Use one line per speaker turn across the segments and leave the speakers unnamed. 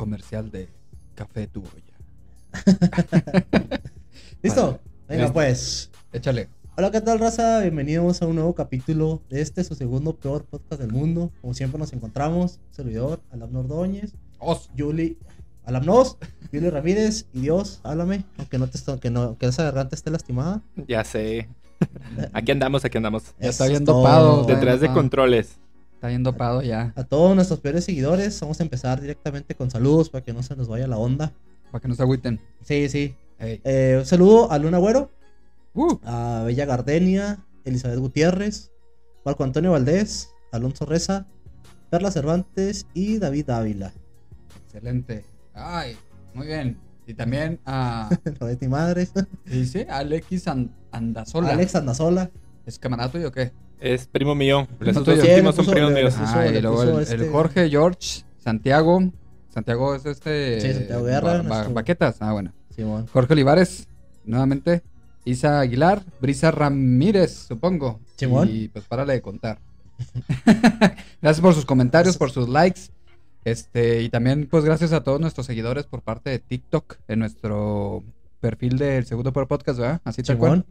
comercial de Café Tu Olla.
¿Listo?
Vale.
Venga,
Listo.
pues.
Échale.
Hola, ¿qué tal, raza? Bienvenidos a un nuevo capítulo de este, su segundo peor podcast del mundo. Como siempre nos encontramos, servidor, Alam Ordóñez,
Os.
Yuli, Alam Nos, Yuli Ramírez y Dios, háblame, aunque no te aunque no, que esa garganta esté lastimada.
Ya sé. Aquí andamos, aquí andamos.
Ya está bien. Está
Detrás de controles.
Está bien dopado ya.
A todos nuestros peores seguidores, vamos a empezar directamente con saludos para que no se nos vaya la onda.
Para que no se agüiten.
Sí, sí. Eh, un saludo a Luna Güero,
Uh,
a Bella Gardenia, Elizabeth Gutiérrez, Marco Antonio Valdés, Alonso Reza, Perla Cervantes y David Ávila.
excelente. Ay, muy bien. Y también a.
No es ni madres.
Dice Alexis An- Andazola.
Alex Andazola.
¿Es camarada tuyo o qué?
Es primo mío. Los
No,
dos
Sí,
últimos son
puso-
primos míos.
Ah, y luego el,
este-
Jorge George Santiago. Santiago es este.
Sí, Santiago Guerra,
Ba- ba-
nuestro-
Baquetas. Ah, bueno.
Simón.
Jorge Olivares, nuevamente. Isa Aguilar, Brisa Ramírez, supongo.
Simón.
Y pues párale de contar. gracias por sus comentarios, por sus likes. Este, y también, pues, gracias a todos nuestros seguidores por parte de TikTok, en nuestro perfil del Segundo Peor Podcast, ¿verdad? Así tal cual.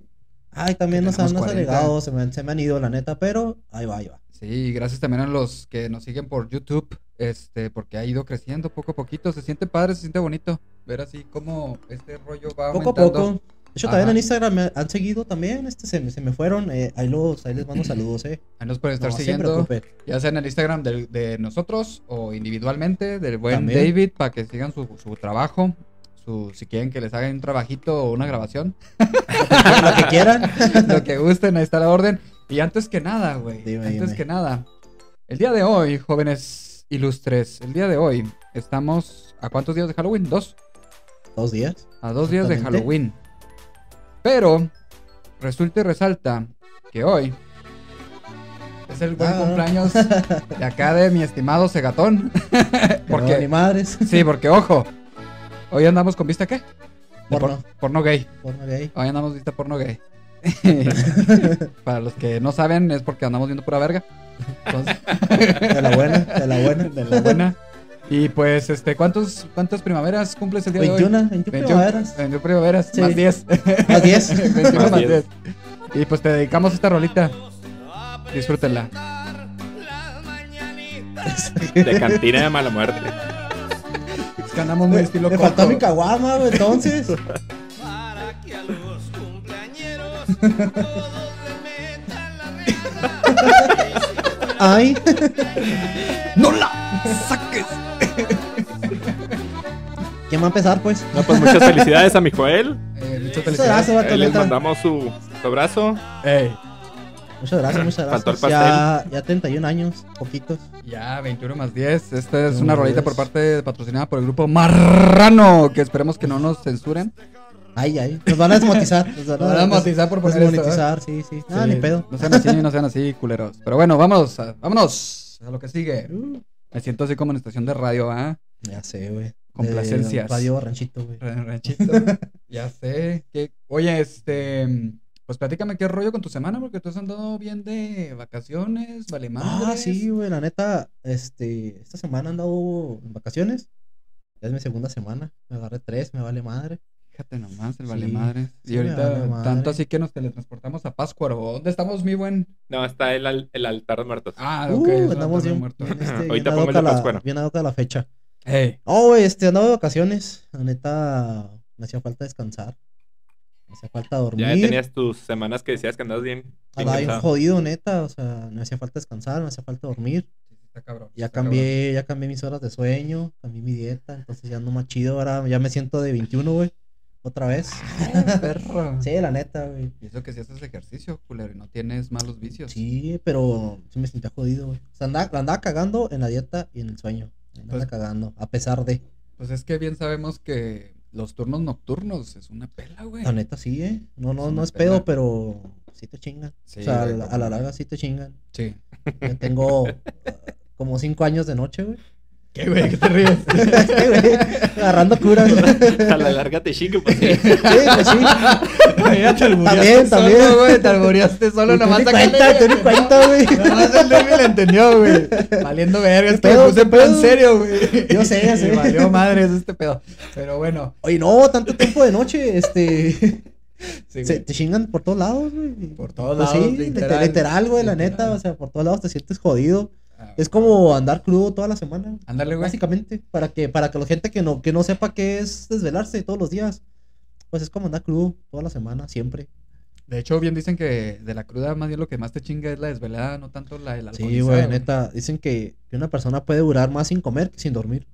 Ay, también nos han, nos han
40.
agregado, se me, han- se me han ido la neta, pero ahí va, ahí va.
Sí, gracias también a los que nos siguen por YouTube, este, porque ha ido creciendo poco a poquito. Se siente padre, se siente bonito ver así como este rollo va
Poco a
aumentando.
poco. De hecho, también en Instagram me han seguido también, este se, me- se me fueron, eh, ahí, los, ahí les mando saludos, eh.
Ahí nos pueden estar
No
siguiendo. Ya sea en el Instagram de, nosotros o individualmente, del buen
También.
David, para que sigan su, su trabajo. Su, si quieren que les hagan un trabajito o una grabación,
Lo que quieran.
lo que gusten, ahí está la orden. Y antes que nada, güey, antes
dime.
que nada, el día de hoy, jóvenes ilustres, el día de hoy estamos a cuántos días de Halloween? Dos.
Dos días.
A dos días de. Halloween. Pero resulta y resalta que hoy es el buen
Ah.
cumpleaños de acá de mi estimado Segatón.
Porque ni
porque,
madres.
sí, porque ojo, hoy andamos con vista qué? De por-
Porno.
porno gay.
Porno gay.
Hoy andamos vista porno gay. Para los que no saben, es porque andamos viendo pura verga. Entonces,
De la buena, de la buena.
de la buena. Y pues, este, ¿cuántos, ¿cuántas primaveras cumples el día de hoy?
21, 21 primaveras.
21 primaveras,
Sí.
más 10.
Más 10.
21
Más
más
10.
10. Y pues te dedicamos esta rolita. Disfrútenla.
De cantina de mala muerte.
Es que andamos muy
Me,
estilo
me
Coco.
faltó mi caguama, güey, entonces.
Para que a los cumpleañeros todos le metan la rienda.
Ay.
¡No la saques!
¿Quién va a empezar, pues?
No, pues muchas felicidades a mi Joel.
Eh, muchas felicidades.
Ahí les mandamos su, su abrazo.
Ey,
Muchas gracias, muchas gracias. Ya, ya 31 años, poquitos.
ya, 21 más 10. Esta es una rolita
10.
por parte patrocinada por el grupo Marrano. Que esperemos que no nos censuren.
Ay, ay. Nos van a desmonetizar. Nos van
Nos van a desmonetizar por poner esto,
Desmonetizar, sí, sí. Ah,
Sí,
ni pedo.
No sean así, no sean así, culeros. Pero bueno, vamos, a- vámonos a lo que sigue. Me siento así como en estación de radio, ¿ah?
Ya sé, güey.
Complacencias.
De Radio Ranchito, güey.
Ra- Ranchito. ya sé. que Oye, este. Pues platícame qué rollo con tu semana, porque tú has andado bien de vacaciones, vale más.
Ah, sí, güey. La neta, este. Esta semana he andado en vacaciones. Ya es mi segunda semana. Me agarré tres, me vale madre.
Fíjate nomás, el
Sí,
vale madre.
sí
y
me
ahorita,
vale madre.
tanto así que nos teletransportamos a Páscuaro. ¿Dónde estamos, mi buen?
No, está el, al- el altar de muertos.
Ah,
Uh,
ok. es
andamos bien. bien, este, bien
Ahorita
ad
pongo el
a
de.
Bien ad hoc a la fecha.
Ey,
Oh, güey, este, andaba de vacaciones. La neta, me hacía falta descansar. Me hacía falta dormir.
Ya tenías tus semanas que decías que andas bien.
Andaba bien jodido, neta. O sea, me hacía falta descansar, me hacía falta dormir.
está cabrón.
Ya
está
cambié, ya cambié mis horas de sueño, cambié mi dieta, entonces ya ando más chido. Ahora ya me siento de 21, güey. Otra vez.
cabrón. Perro.
Sí, la neta, güey.
Y eso que si haces ejercicio, culero, y no tienes malos vicios.
Sí, pero sí me sentía jodido, güey. O sea, andaba, la andaba cagando en la dieta y en el sueño. La andaba
Pues-
cagando, a pesar de.
Pues es que bien sabemos que los turnos nocturnos es una pela, güey.
La neta sí, eh. No, no, no es pedo, pero sí te chingan.
Sí,
o sea, a la, a la larga sí te chingan.
Sí.
Yo tengo como cinco años de noche, güey.
¿Qué, güey? ¿Qué te ríes?
Sí, güey, Agarrando curas.
A la larga te chingue, pues sí.
Sí, pues sí.
Ya te
También, también.
solo, güey. Te albureaste solo, nomás acá
cuenta, tú ni cuenta, güey.
Nomás el Derby le entendió, güey. Valiendo verga, es
¿Qué
que me
pedo,
puse
qué
en
pedo?
serio, güey.
Yo sé, ya sé.
valió madre este pedo. Pero bueno.
Oye, no, tanto tiempo de noche, este.
Sí,
se, te chingan por todos lados, güey.
Por todos
Pues
lados,
sí,
literal.
literal, güey, la
Literal.
neta. O sea, por todos lados te sientes jodido.
Ah,
Es como andar crudo toda la semana.
Ándale, güey.
Básicamente, para que, para que la gente que no, que no sepa qué es desvelarse todos los días, pues es como andar crudo toda la semana, siempre.
De hecho, bien dicen que de la cruda más bien lo que más te chinga es la desvelada, no tanto la el
Sí,
alcoholizado,
güey, neta. Dicen que, que una persona puede durar más sin comer que sin dormir.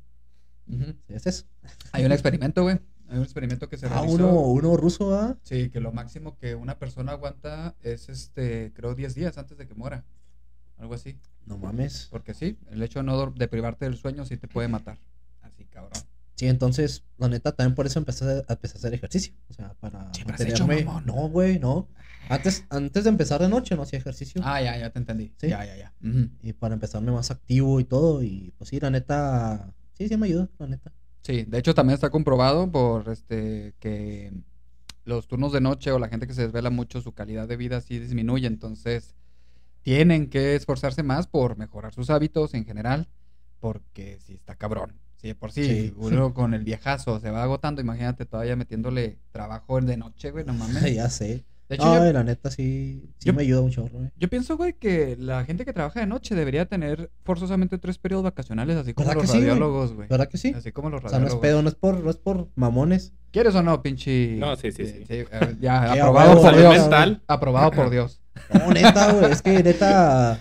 Sí, es eso.
Hay un experimento, güey. Hay un experimento que se
Ah,
realizó.
uno, uno ruso, ¿ah?
Sí, que lo máximo que una persona aguanta es, este, creo, 10 días antes de que muera. Algo así.
No mames.
Porque sí, el hecho de no de privarte del sueño sí te puede matar. Así, cabrón.
Sí, entonces, la neta, también por eso empecé a, empecé a hacer ejercicio. O sea, para
Siempre has hecho,
mantenerme.
mamón.
No, güey, no. Antes, antes de empezar de noche no hacía ejercicio.
Ah, ya, ya te entendí.
Sí.
Ya, ya, ya.
Y para empezarme más activo y todo. Y pues sí, la neta. Sí, sí me ayuda, la neta.
Sí, de hecho también está comprobado por este que los turnos de noche o la gente que se desvela mucho, su calidad de vida sí disminuye, entonces tienen que esforzarse más por mejorar sus hábitos en general, porque sí está cabrón. Si de por sí,
Sí.
uno con el viejazo se va agotando, imagínate todavía metiéndole trabajo de noche, güey, no mames.
ya sé.
De hecho,
No,
yo,
la neta sí, sí
yo-
me ayuda un chorro, güey.
yo pienso, güey, que la gente que trabaja de noche debería tener forzosamente tres periodos vacacionales, así como
¿Verdad
los
que sí, güey?
radiólogos, güey.
¿Verdad que sí?
Así como los
O sea, no es
radiólogos.
pedo, no es por, no es por mamones.
¿Quieres o no, pinche?
No, sí, sí, sí.
eh, ya, aprobado por Dios. Aprobado por Dios.
No, neta, güey. Es que neta.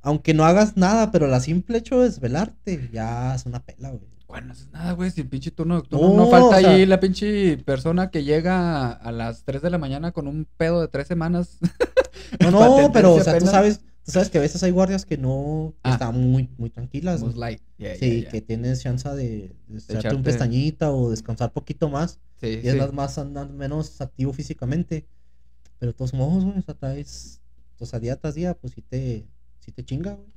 Aunque no hagas nada, pero la simple hecho de desvelarte ya es una pela, güey.
Bueno, no es nada, güey. Si el pinche turno nocturno
No,
no falta
o sea-
ahí la pinche persona que llega a las 3 de la mañana con un pedo de tres semanas.
No, no, pero, o sea, tú
apenas.
sabes, tú sabes que a veces hay guardias que no que
Ah.
están muy, muy tranquilas.
Light. Yeah,
Sí,
yeah, yeah.
que tienes chance de, de echarte un pestañita o descansar poquito más.
Sí,
Y es
sí.
más, más andar menos activo físicamente. Pero de todos modos, güey, o sea, traes. O sea, día tras día, pues sí te, sí te chinga, güey.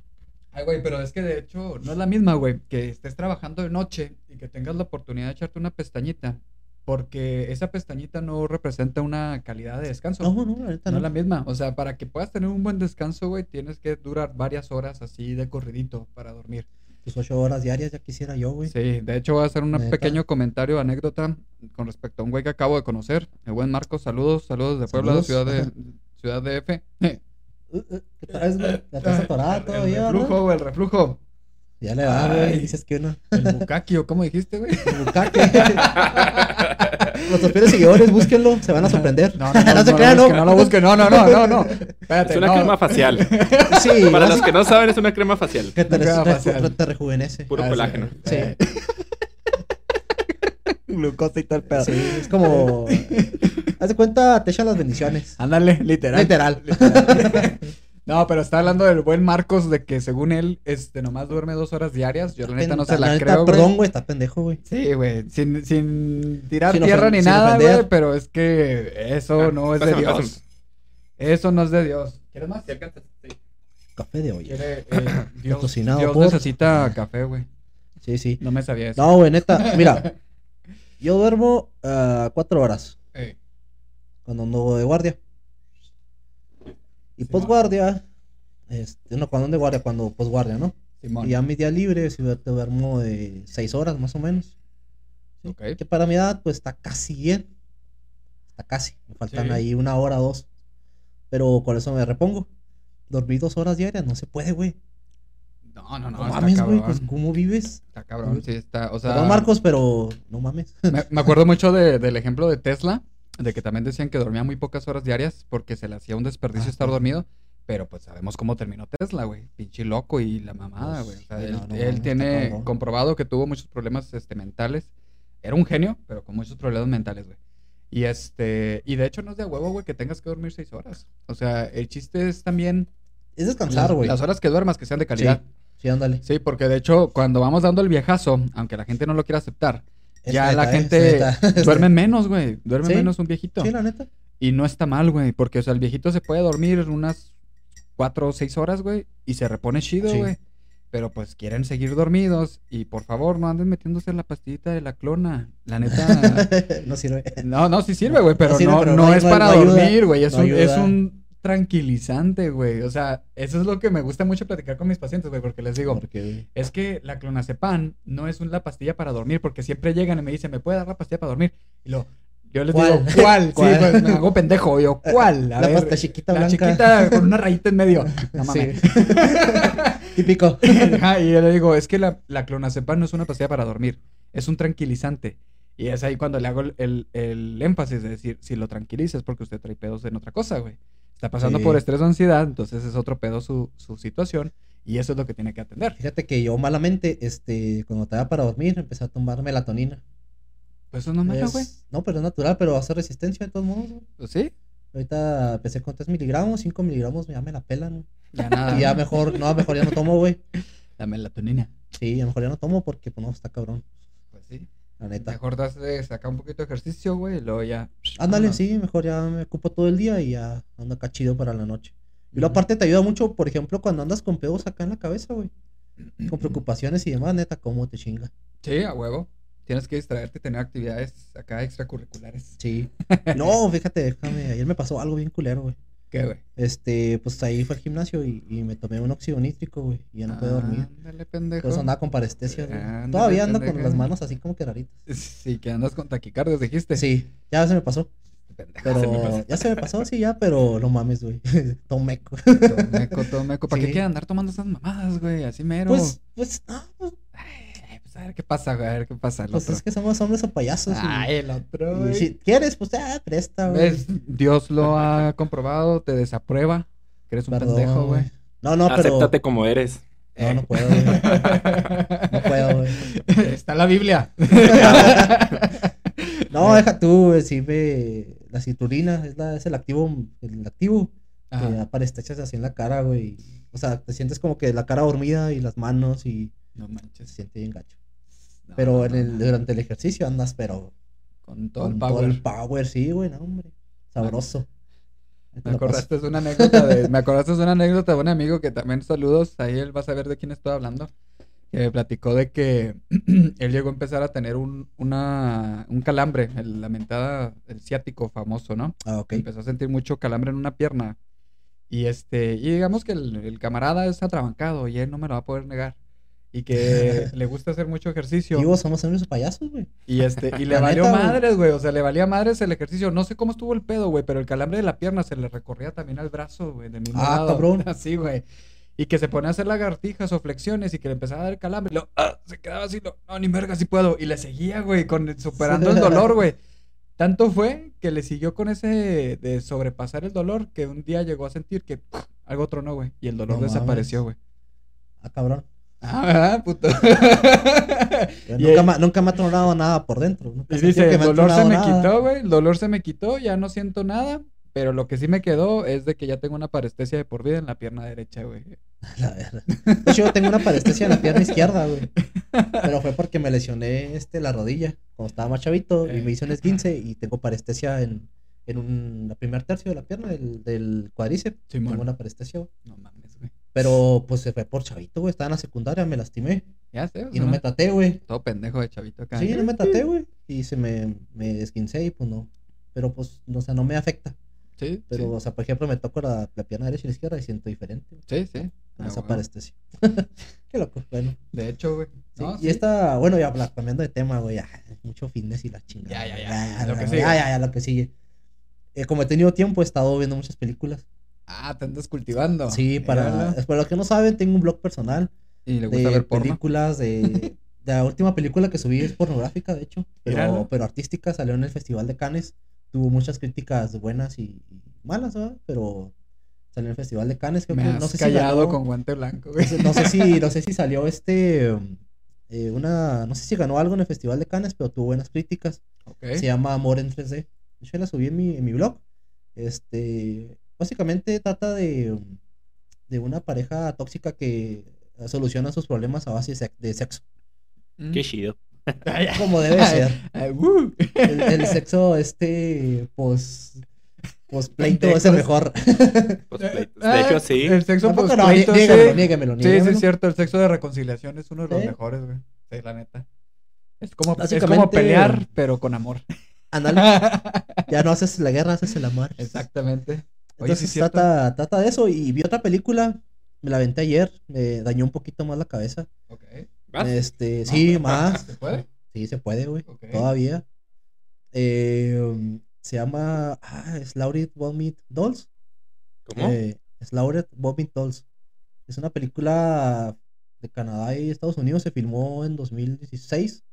Ay, güey, pero es que de hecho no es la misma, güey, que estés trabajando de noche y que tengas la oportunidad de echarte una pestañita. Porque esa pestañita no representa una calidad de descanso.
No, no, la neta
No
no.
es la misma. O sea, para que puedas tener un buen descanso, güey, tienes que durar varias horas así de corridito para dormir.
Tus ocho horas diarias ya quisiera yo, güey.
Sí, de hecho voy a hacer un
Neta.
pequeño comentario, anécdota con respecto a un güey que acabo de conocer. El buen Marcos, saludos, saludos de Puebla,
Saludos.
ciudad de Ciudad de F. El
Uh, uh, ¿Qué traes, güey? ¿La traes atorada todavía, no?
reflujo, güey, el reflujo.
Ya le da, güey. Dices que una.
El bucaque, ¿o cómo dijiste, güey?
El bucaque. Nuestros fieles seguidores, búsquenlo, se van a sorprender.
No, no, no,
No se
no,
crean, no.
no lo busquen, no, no, no, no, no. Espérate,
Es una
no.
crema facial.
Sí,
Para los que no saben, es una crema facial.
que te,
Crema
reju-
facial.
te rejuvenece.
Puro
Ah,
colágeno.
Sí.
Glucosa y tal pedo.
Sí, es como. Haz de cuenta, te echan las bendiciones.
Ándale, literal.
Literal.
No, pero está hablando del buen Marcos de que según él, este, nomás duerme dos horas diarias. Yo la neta no se la,
neta,
creo, güey.
Perdón, güey, está pendejo, güey.
Sí, güey, sin, sin tirar
Sin
tierra ni nada, güey, pero es que eso
Ah,
no es de Dios.
pásame.
Eso no es de Dios. ¿Quieres más?
Sí.
Café de olla.
Eh, Dios, Dios
por-
necesita café, güey.
Sí, sí.
No me sabía eso.
No, güey, neta. Mira, yo duermo ah, cuatro horas
Eh,
cuando ando de guardia. Y
Simón.
posguardia. Este, no, cuando ando de guardia, cuando posguardia, ¿no?
Simón.
Y ya mi día libre, si te duermo de seis horas más o menos. Sí. Que para mi edad, pues está casi bien. Está casi. Me faltan
Sí.
ahí una hora, dos. Pero con eso me repongo. Dormir dos horas diarias, no se puede, güey.
No, no, no.
No,
está
mames, güey, pues ¿cómo vives?
Está cabrón, sí, está. O sea,
Perdón, Marcos, pero no mames.
Me, me acuerdo mucho de- del ejemplo de Tesla, de que también decían que dormía muy pocas horas diarias porque se le hacía un desperdicio
Ah,
estar
sí.
dormido. Pero pues sabemos cómo terminó Tesla, güey. Pinche loco y la mamada,
Pues,
güey. O sea,
sí,
él,
no, no
él
mames, está
tiene comprobado que tuvo muchos problemas este, mentales. Era un genio, pero con muchos problemas mentales, güey. Y este, y de hecho no es de huevo, güey, que tengas que dormir seis horas. O sea, el chiste es también
Es descansar, güey.
las horas que duermas que sean de calidad.
Sí, ándale.
Sí, porque de hecho, cuando vamos dando el viejazo, aunque la gente no lo quiera aceptar,
Es
ya la
neta, eh,
gente
neta.
duerme menos, güey. Duerme
Sí.
menos un viejito.
Sí, la neta.
Y no está mal, güey, porque, o sea, el viejito se puede dormir unas cuatro o seis horas, güey, y se repone chido,
Sí.
güey. pero pues quieren seguir dormidos y por favor no anden metiéndose la pastillita de la clona. La neta.
no sirve.
No, no, sí sirve, güey, pero
No sirve,
no,
pero
no
no-
es para
ayuda,
dormir, güey. Es, un, es un tranquilizante, güey. O sea, eso es lo que me gusta mucho platicar con mis pacientes, güey, porque les digo, es que la clonazepam no es una pastilla para dormir, porque siempre llegan y me dicen, ¿me puede dar la pastilla para dormir? Y lo, yo les
¿Cuál?
digo, ¿cuál?
¿Cuál?
Sí, pues me hago pendejo. Yo, ¿cuál? A
La
ver,
pasta chiquita
la
blanca.
chiquita con una rayita en medio. No mames.
Sí. Típico.
Y yo le digo, es que la, la clonazepam no es una pastilla para dormir, es un tranquilizante. Y es ahí cuando le hago el, el- el énfasis de decir, si lo tranquiliza es porque usted trae pedos en otra cosa, güey. Está pasando
Sí.
por estrés o ansiedad, entonces es otro pedo su, su situación y eso es lo que tiene que atender.
Fíjate que yo malamente, este, cuando estaba para dormir, empecé a tomar melatonina.
Pues eso no es malo, güey.
No, pero es natural, pero hace resistencia de todos modos.
Pues sí,
Ahorita empecé con 3 miligramos, 5 miligramos, ya me la pelan.
ya nada.
Y ya mejor, no, mejor ya no tomo, güey.
La melatonina.
Sí, a lo mejor ya no tomo porque, pues no, está cabrón,
Pues sí.
La neta.
Mejor de sacar un poquito de ejercicio, güey, y luego ya.
Ándale, sí, mejor ya me ocupo todo el día y ya ando acá chido para la noche. Y luego aparte te ayuda mucho, por ejemplo, cuando andas con pedos acá en la cabeza, güey. Con preocupaciones y demás, neta, cómo te chinga.
Sí, a huevo. Tienes que distraerte tener actividades acá extracurriculares.
Sí. No, fíjate, déjame, ayer me pasó algo bien culero, güey.
¿Qué, güey?
Este, pues ahí fue al gimnasio y, y me tomé un óxido nítrico, güey. Y ya no puedo dormir.
Ándale, pendejo.
Por eso andaba con parestesia, güey.
Ándale,
Todavía ando con las manos así como que raritas.
Sí, que andas con taquicardias, dijiste.
Sí, ya se me pasó.
Pendejo,
Pero
se me pasó.
ya se me pasó, sí, ya, pero no mames, güey. Tomeco.
Todo meco, todo meco. ¿Para qué quieren andar tomando esas mamadas, güey? Así mero.
Pues, pues, no, pues,
Ay, pues a ver qué pasa, güey. A ver qué pasa. El
pues
otro.
es que somos hombres o payasos. y-
Ay, el otro,
y
güey.
si quieres, pues ya, presta, güey.
¿Ves? Dios lo ha comprobado, te desaprueba. Que eres un
Perdón,
pendejo, güey.
No, no, pero.
Acéptate como eres.
No, no puedo, güey. No puedo, güey.
Está la Biblia.
No, deja tú, güey. Sí, ve. La citrulina es, la, es el activo. El activo. Que
Ajá.
da parestesias así en la cara, güey. O sea, te sientes como que la cara dormida y las manos y
No
se
manches.
siente bien gacho.
No,
Pero en el, durante el ejercicio andas, pero.
Con todo
con
el
todo
power.
el power, sí, güey, no, hombre. Sabroso. Te
Me acordaste de una anécdota de, me acordaste de una anécdota de un amigo que también saludos, ahí él va a saber de quién estoy hablando. Que me platicó de que él llegó a empezar a tener un, una, un calambre, el, la mentada, el ciático famoso, ¿no?
Ah, ok.
Empezó a sentir mucho calambre en una pierna. Y este, y digamos que el, el camarada es atrabancado y él no me lo va a poder negar. Y que le gusta hacer mucho ejercicio.
Y vos somos o payasos, güey.
Y este, y le valió
neta,
madres, güey. O sea, le valía madres el ejercicio. No sé cómo estuvo el pedo, güey, pero el calambre de la pierna se le recorría también al brazo, güey, del mismo
Ah,
lado.
cabrón.
Así, güey. Y que se pone a hacer lagartijas o flexiones y que le empezaba a dar calambre. Y lo, ah, se quedaba así, lo, no, ni verga, si puedo. Y le seguía, güey, con, superando el dolor, güey. Tanto fue que le siguió con ese de sobrepasar el dolor que un día llegó a sentir que pff, algo tronó, güey. Y el dolor
No
desapareció, güey.
Ah, cabrón.
Ah, ¿verdad, puto? Y
nunca, nunca me ha tronado nada por dentro. Nunca
Y dice, el dolor se me
nada".
quitó, güey, el dolor se me quitó, ya no siento nada, pero lo que sí me quedó es de que ya tengo una parestesia de por vida en la pierna derecha, güey.
La verdad. Yo tengo una parestesia en la pierna izquierda, güey. Pero fue porque me lesioné este, la rodilla cuando estaba más chavito y
Eh.
me hice un esguince y tengo parestesia en, en un, la primer tercio de la pierna del, del cuádriceps.
Simón.
Tengo una parestesia, güey.
No mames.
Pero pues se fue por chavito, güey. Estaba en la secundaria, me lastimé
Ya sé,
y no me traté, güey.
Todo pendejo de chavito acá.
Sí, no me traté, güey. Y se me, me esguincé y pues no. Pero pues, o sea, no me afecta.
Sí,
Pero,
sí.
o sea, por ejemplo, me toco la, la pierna derecha y la izquierda y siento diferente.
Sí, sí.
Con
Ah,
esa
huevo.
parestesia. Qué loco, bueno.
De hecho, güey.
Sí,
No,
y
sí.
esta, bueno, ya cambiando de tema, güey, mucho fitness y la chingada.
Ya, ya, ya, lo que sigue.
ya, ya, ya, lo que sigue. Eh, como he tenido tiempo, he estado viendo muchas películas.
Ah, te andas cultivando.
Sí, para,
Míralo.
para los que no saben, tengo un blog personal
Y le gusta
de
ver porno.
películas, de, de la última película que subí es pornográfica, de hecho, pero,
Míralo.
pero artística, salió en el Festival de Cannes, tuvo muchas críticas buenas y, y malas, ¿verdad? Pero salió en el Festival de Cannes, creo
Me
que,
has
no sé
callado
si ganó,
con guante blanco,
no sé, no sé si, no sé si salió este, eh, una, no sé si ganó algo en el Festival de Cannes, pero tuvo buenas críticas.
Ok.
Se llama Amor en 3D. De hecho, la subí en mi, en mi blog. Este, básicamente trata de, um, de una pareja tóxica que eh, soluciona sus problemas a base de, sex- de sexo.
Mm.
Qué chido.
Como debe ser. El, el sexo, este, pues, Pues pleito es el mejor.
De hecho, sí.
El sexo post
no,
pleito, sí.
niégamelo, niégamelo,
Sí, sí, es cierto. El sexo de reconciliación es uno de los
Sí.
mejores, güey. Sí, la neta. Es como, es como pelear, pero con amor.
Ándale. Ya no haces la guerra, haces el amor.
Exactamente. Oye,
Entonces trata, trata de eso. Y vi otra película, me la aventé ayer, me dañó un poquito más la cabeza.
Ok.
¿Vas?
Este, sí, más.
¿Se puede?
Sí, se puede, güey.
Ok.
Todavía. Eh, se llama ah, Slaughtered Vomit Dolls.
¿Cómo?
Eh, Slaughtered Vomit Dolls. Es una película de Canadá y Estados Unidos. Se filmó en 2016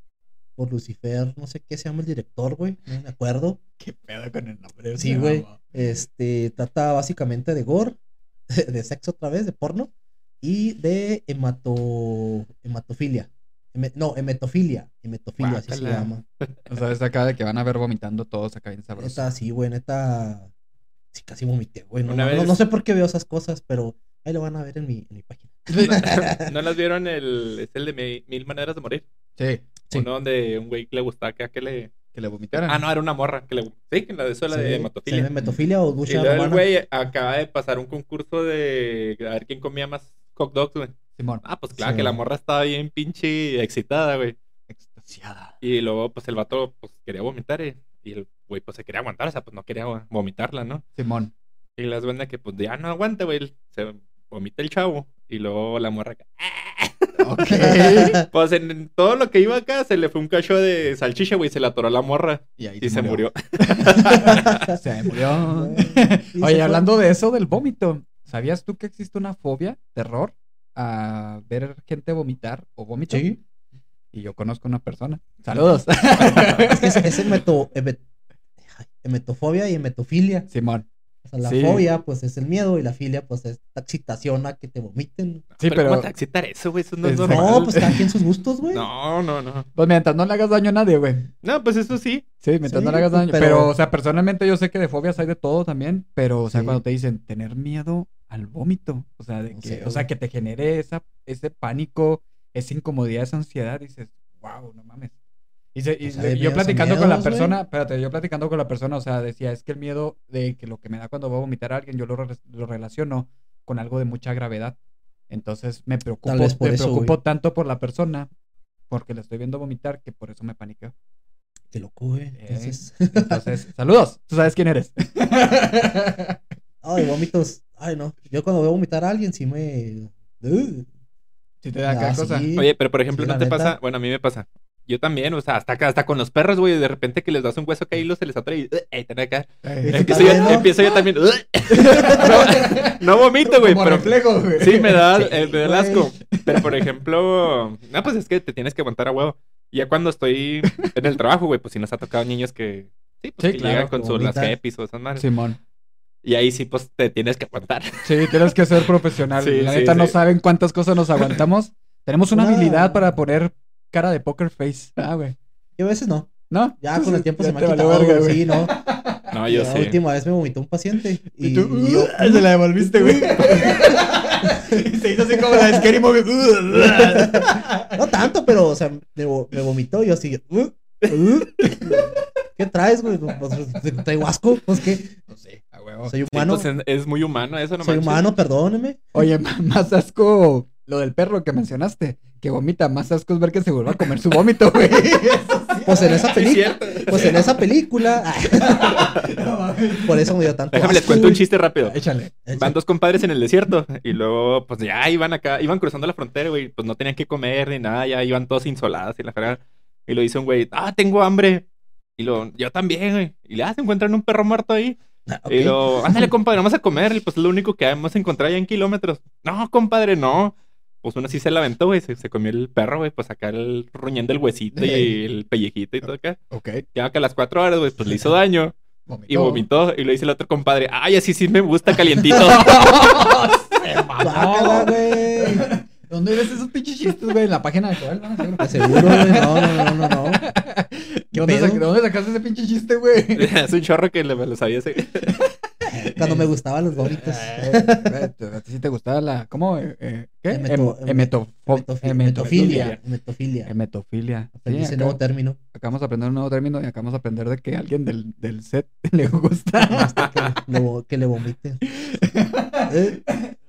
por Lucifer. No sé qué se llama el director, güey. No me acuerdo.
¿Qué pedo con el nombre?
Sí, güey. Este trata básicamente de gore, de sexo otra vez, de porno y de hemato, hematofilia. Heme- no, hemetofilia. Hemetofilia, así se llama.
O sea, es acá de que van a ver vomitando todos acá bien sabrosos.
Neta, sí, güey, neta. Sí, casi vomité, güey. No, no- no- sé por qué veo esas cosas, pero ahí lo van a ver en mi, en mi página.
¿No las vieron? El, es el de Mi- Mil Maneras de Morir.
Sí,
Sí.
Uno donde un güey le gustaba acá que le.
que le vomitaran.
Ah, no, era una morra. Que le... Sí, que la de eso la
Sí,
de hematofilia.
llama hematofilia o
Y
ducha
luego el güey acaba de pasar un concurso de a ver quién comía más hot dogs, güey.
Simón.
Ah, pues claro
Sí.
que la morra estaba bien pinche excitada, güey.
Extasiada.
Y luego, pues el vato, pues quería vomitar y, y el güey, pues se quería aguantar, o sea, pues no quería vomitarla, ¿no?
Simón.
Y las buenas que, pues ya no aguanta, güey. Se vomita el chavo. Y luego la morra acá.
Ok.
Pues en, en todo lo que iba acá se le fue un cacho de salchicha, güey. Se la atoró a la morra.
Y ahí
Y se murió.
Se murió. Oye, hablando de eso del vómito, ¿sabías tú que existe una fobia, terror, a ver gente vomitar o vómito?
Sí.
Y yo conozco una persona. Saludos.
Es que es, es ay, hemetofobia y hemetofilia.
Simón.
O sea, la
Sí.
fobia, pues es el miedo, y la filia, pues es la excitación a que te vomiten.
Sí, pero-
¿Cómo te excitar eso, güey? Eso no es
Exacto.
normal.
No, pues cada quien sus gustos, güey.
No, no, no.
Pues mientras no le hagas daño a nadie, güey.
No, pues eso sí.
Sí, mientras
Sí,
no le hagas daño. Pero...
pero-
o sea, personalmente yo sé que de fobias hay de todo también. Pero, o sea,
Sí.
cuando te dicen tener miedo al vómito. O sea, de que, o sea, que te genere esa, ese pánico, esa incomodidad, esa ansiedad. Dices, wow, no mames. Y, se- y
Pues
yo
miedos a
platicando con la persona, espérate, yo platicando con la persona, o sea, decía, es que el miedo de que lo que me da cuando voy a vomitar a alguien, yo lo, re- lo relaciono con algo de mucha gravedad. Entonces me preocupo, me
eso,
preocupo tanto por la persona, porque la estoy viendo vomitar, que por eso me paniqueo.
Qué loco, güey.
Eh,
Entonces,
Entonces, saludos, tú sabes quién eres.
ay, vómitos. Ay, no. Yo cuando veo vomitar a alguien, sí me. Uh,
Si te da
Ah,
cada cosa.
sí.
Oye, pero por ejemplo,
Sí,
¿no te
neta.
pasa? Bueno, a mí me pasa. Yo también, o sea, hasta acá, hasta con los perros, güey, de repente que les das un hueso que ahí lo se les atrae y, "Uh, eh, ten acá.
Eh,
Empiezo
también,
yo,
¿no?
empiezo yo también. "Uh". no, no vomito, güey, pero
reflejo, güey.
sí me da,
Sí,
eh, me da el asco. Pero por ejemplo, no, pues es que te tienes que aguantar a huevo. Y ya cuando estoy en el trabajo, güey, pues sí nos ha tocado niños que, sí, pues
Sí,
que
claro,
llegan con sus las jepis o esas madres.
Simón.
Y ahí sí, pues te tienes que aguantar.
Sí, tienes que ser profesional.
Sí,
la neta no saben cuántas cosas nos aguantamos. Tenemos una
Una-
habilidad para poner cara de poker face. Ah, güey.
Yo a veces no.
¿No?
Ya con el tiempo
Ya
se me
te
ha quitado,
verga,
güey. Sí, no.
No, yo
la
sí.
última vez me vomitó un paciente. Y,
Y tú,
y yo.
"Uh", se la devolviste, güey. y se hizo así como la de Scary Movie.
No tanto, pero, o sea, me, vo- me vomitó y yo así. "Uh, uh". ¿Qué traes, güey? Pues, ¿Traigo asco? Pues qué.
no sé, a huevo.
Soy
Sí,
humano.
pues, es, muy humano eso, no
Soy
manches.
humano, perdóneme.
Oye, más asco lo del perro que mencionaste. Que vomita. Más asco es ver que se vuelva a comer su vómito, güey.
Pues en esa película. Pues en esa película. Por eso me dio tanto.
Déjame les cuento un chiste rápido.
Échale.
Van dos compadres en el desierto y luego, pues ya iban acá, iban cruzando la frontera, güey. Pues no tenían que comer ni nada, ya iban todos insolados y la fregada. Y lo dice un güey, ah, tengo hambre. Y lo, yo también, güey. Y le, ah, se encuentran un perro muerto ahí.
Ah.
Y lo, ándale, compadre, vamos a comer. Y pues es lo único que hemos encontrado ya en kilómetros. No, compadre, no. Pues uno sí se la aventó, güey. Se, se comió el perro, güey. Pues acá el ruñendo el huesito y el pellejito y todo acá.
Ok.
Ya que a las cuatro horas, güey, pues le hizo daño. Y vomitó. Y le dice el otro compadre, ay, así sí me gusta calientito.
Guácala, güey.
¿Dónde ves esos pinches chistes, güey? En la página de Joel, ¿no? Seguro.
Güey. No, no, no, no, no.
¿Qué ¿Dónde, sac- ¿Dónde sacaste ese pinche chiste, güey?
es un chorro que le, me lo sabía ese.
Cuando me gustaban los vómitos.
Eh, ¿A ti sí te gustaba la. ¿Cómo? Eh, eh, ¿Qué?
Emeto-
Em- emetofo-
Emetofi-
Emetofilia.
Emetofilia.
Emetofilia. Sí,
Aprendí ese nuevo término.
acabamos de aprender un nuevo término y acabamos de aprender de que a alguien del, del set le gusta.
Hasta que, le, vo- que le vomiten. Eh,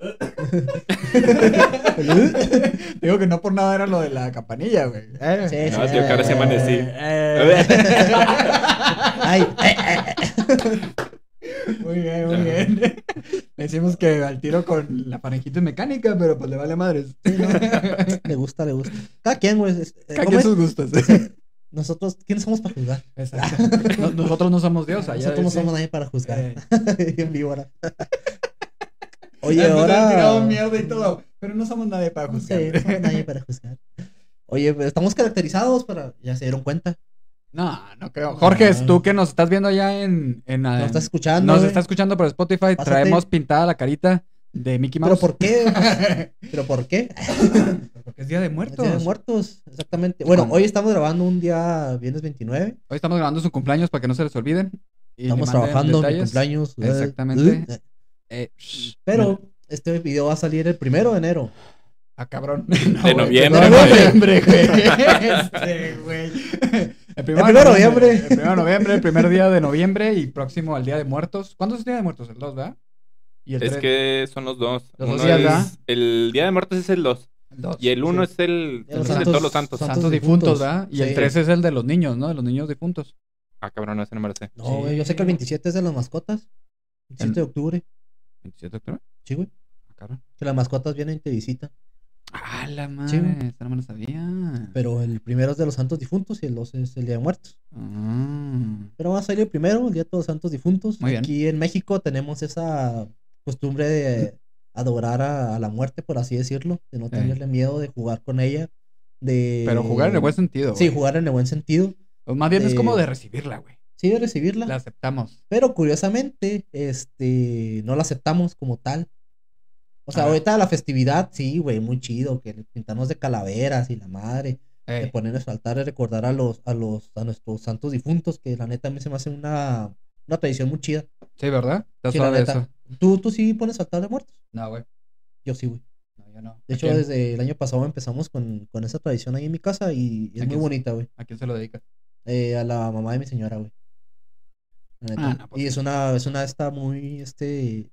Digo que no por nada era lo de la campanilla, güey. Eh.
Sí, sí,
No,
sí.
tío, que ahora se amanecí.
Eh.
Ay, eh, eh,
Muy bien, muy bien. Decimos que al tiro con la parejitos mecánica, pero pues le vale madres.
eh. Le gusta, le gusta. Cada quien, güey. es- eh,
Cada
¿cómo
quien sus gustos.
Nosotros, ¿quiénes somos para juzgar?
No- nosotros no somos Dios. allá
Nosotros no
sí.
somos nadie para juzgar.
Eh.
en vivo ahora. Oye,
tirado
ahora.
mierda y todo. Pero no somos nadie para juzgar.
no somos nadie para juzgar. Oye, estamos caracterizados para. Ya se dieron cuenta.
No, no creo. Jorge,
No.
tú que nos estás viendo allá en. en
Nos estás escuchando.
nos
güey.
está escuchando por Spotify.
Pásate.
Traemos pintada la carita de Mickey
¿Pero
Mouse.
por qué? ¿Pero por qué?
Porque es Día de Muertos.
Día de muertos, exactamente. Bueno,
¿Cómo?
hoy estamos grabando un día viernes 29.
Hoy estamos grabando su cumpleaños para que no se les olviden. y
Estamos trabajando en mi cumpleaños. eh,
Exactamente.
eh,
Eh,
Pero este video va a salir el primero de enero.
Ah, cabrón.
De noviembre,
De noviembre, güey. Este, güey. El primero,
primero de noviembre.
El primero de noviembre, el primer día de noviembre y próximo al Día de Muertos. ¿Cuándo es el Día de Muertos? El 2, ¿verdad? Y el
Es
tres-
que son los dos.
Los dos
Uno
días,
es-
¿verdad?
El Día de Muertos es el 2.
el dos.
Y el 1
Sí.
es el,
De
el de
santos-
todos los santos.
santos
Santos difuntos. ¿verdad? Y
Sí.
el 3 es el de los niños, ¿no? De los niños difuntos.
Ah, cabrón, no, ese no me lo sé.
No, güey, yo sé que el 27 es de las mascotas. 27 de octubre.
¿27 de octubre?
Sí, güey.
Ah, cabrón.
Que las mascotas vienen y te visitan.
Ah, la madre.
Sí.
Esa no me lo sabía.
Pero el primero es de los santos difuntos y el 2 es el día de muertos.
Ah.
Pero va a salir el primero, el día de todos los santos difuntos.
Muy bien.
Aquí en México tenemos esa costumbre de adorar a, a la muerte, por así decirlo. De no
Sí.
tenerle miedo, de jugar con ella. De...
Pero jugar en el buen sentido.
Sí, jugar en el buen sentido.
Pues más bien es como de recibirla, güey.
Sí, de recibirla.
La aceptamos.
Pero curiosamente, este, no la aceptamos como tal. O sea,
Ah.
ahorita la festividad, sí, güey, muy chido, que pintarnos de calaveras y la madre, de
Ey,
poner nuestro altar y recordar a los, a los, a nuestros santos difuntos, que la neta a mí se me hace una, una tradición muy chida.
Sí, ¿verdad? Está
Sí, la
suave
neta.
eso.
¿Tú, tú sí pones altar de muertos?
No, güey.
Yo sí, güey.
No, yo no.
De
¿A
hecho,
quién?
desde el año pasado empezamos con, con esa tradición ahí en mi casa y es
¿A
muy bonita, güey.
¿A quién se lo dedica?
Eh, a la mamá de mi señora, güey.
Ah, no, pues
y es una, es una esta muy, este,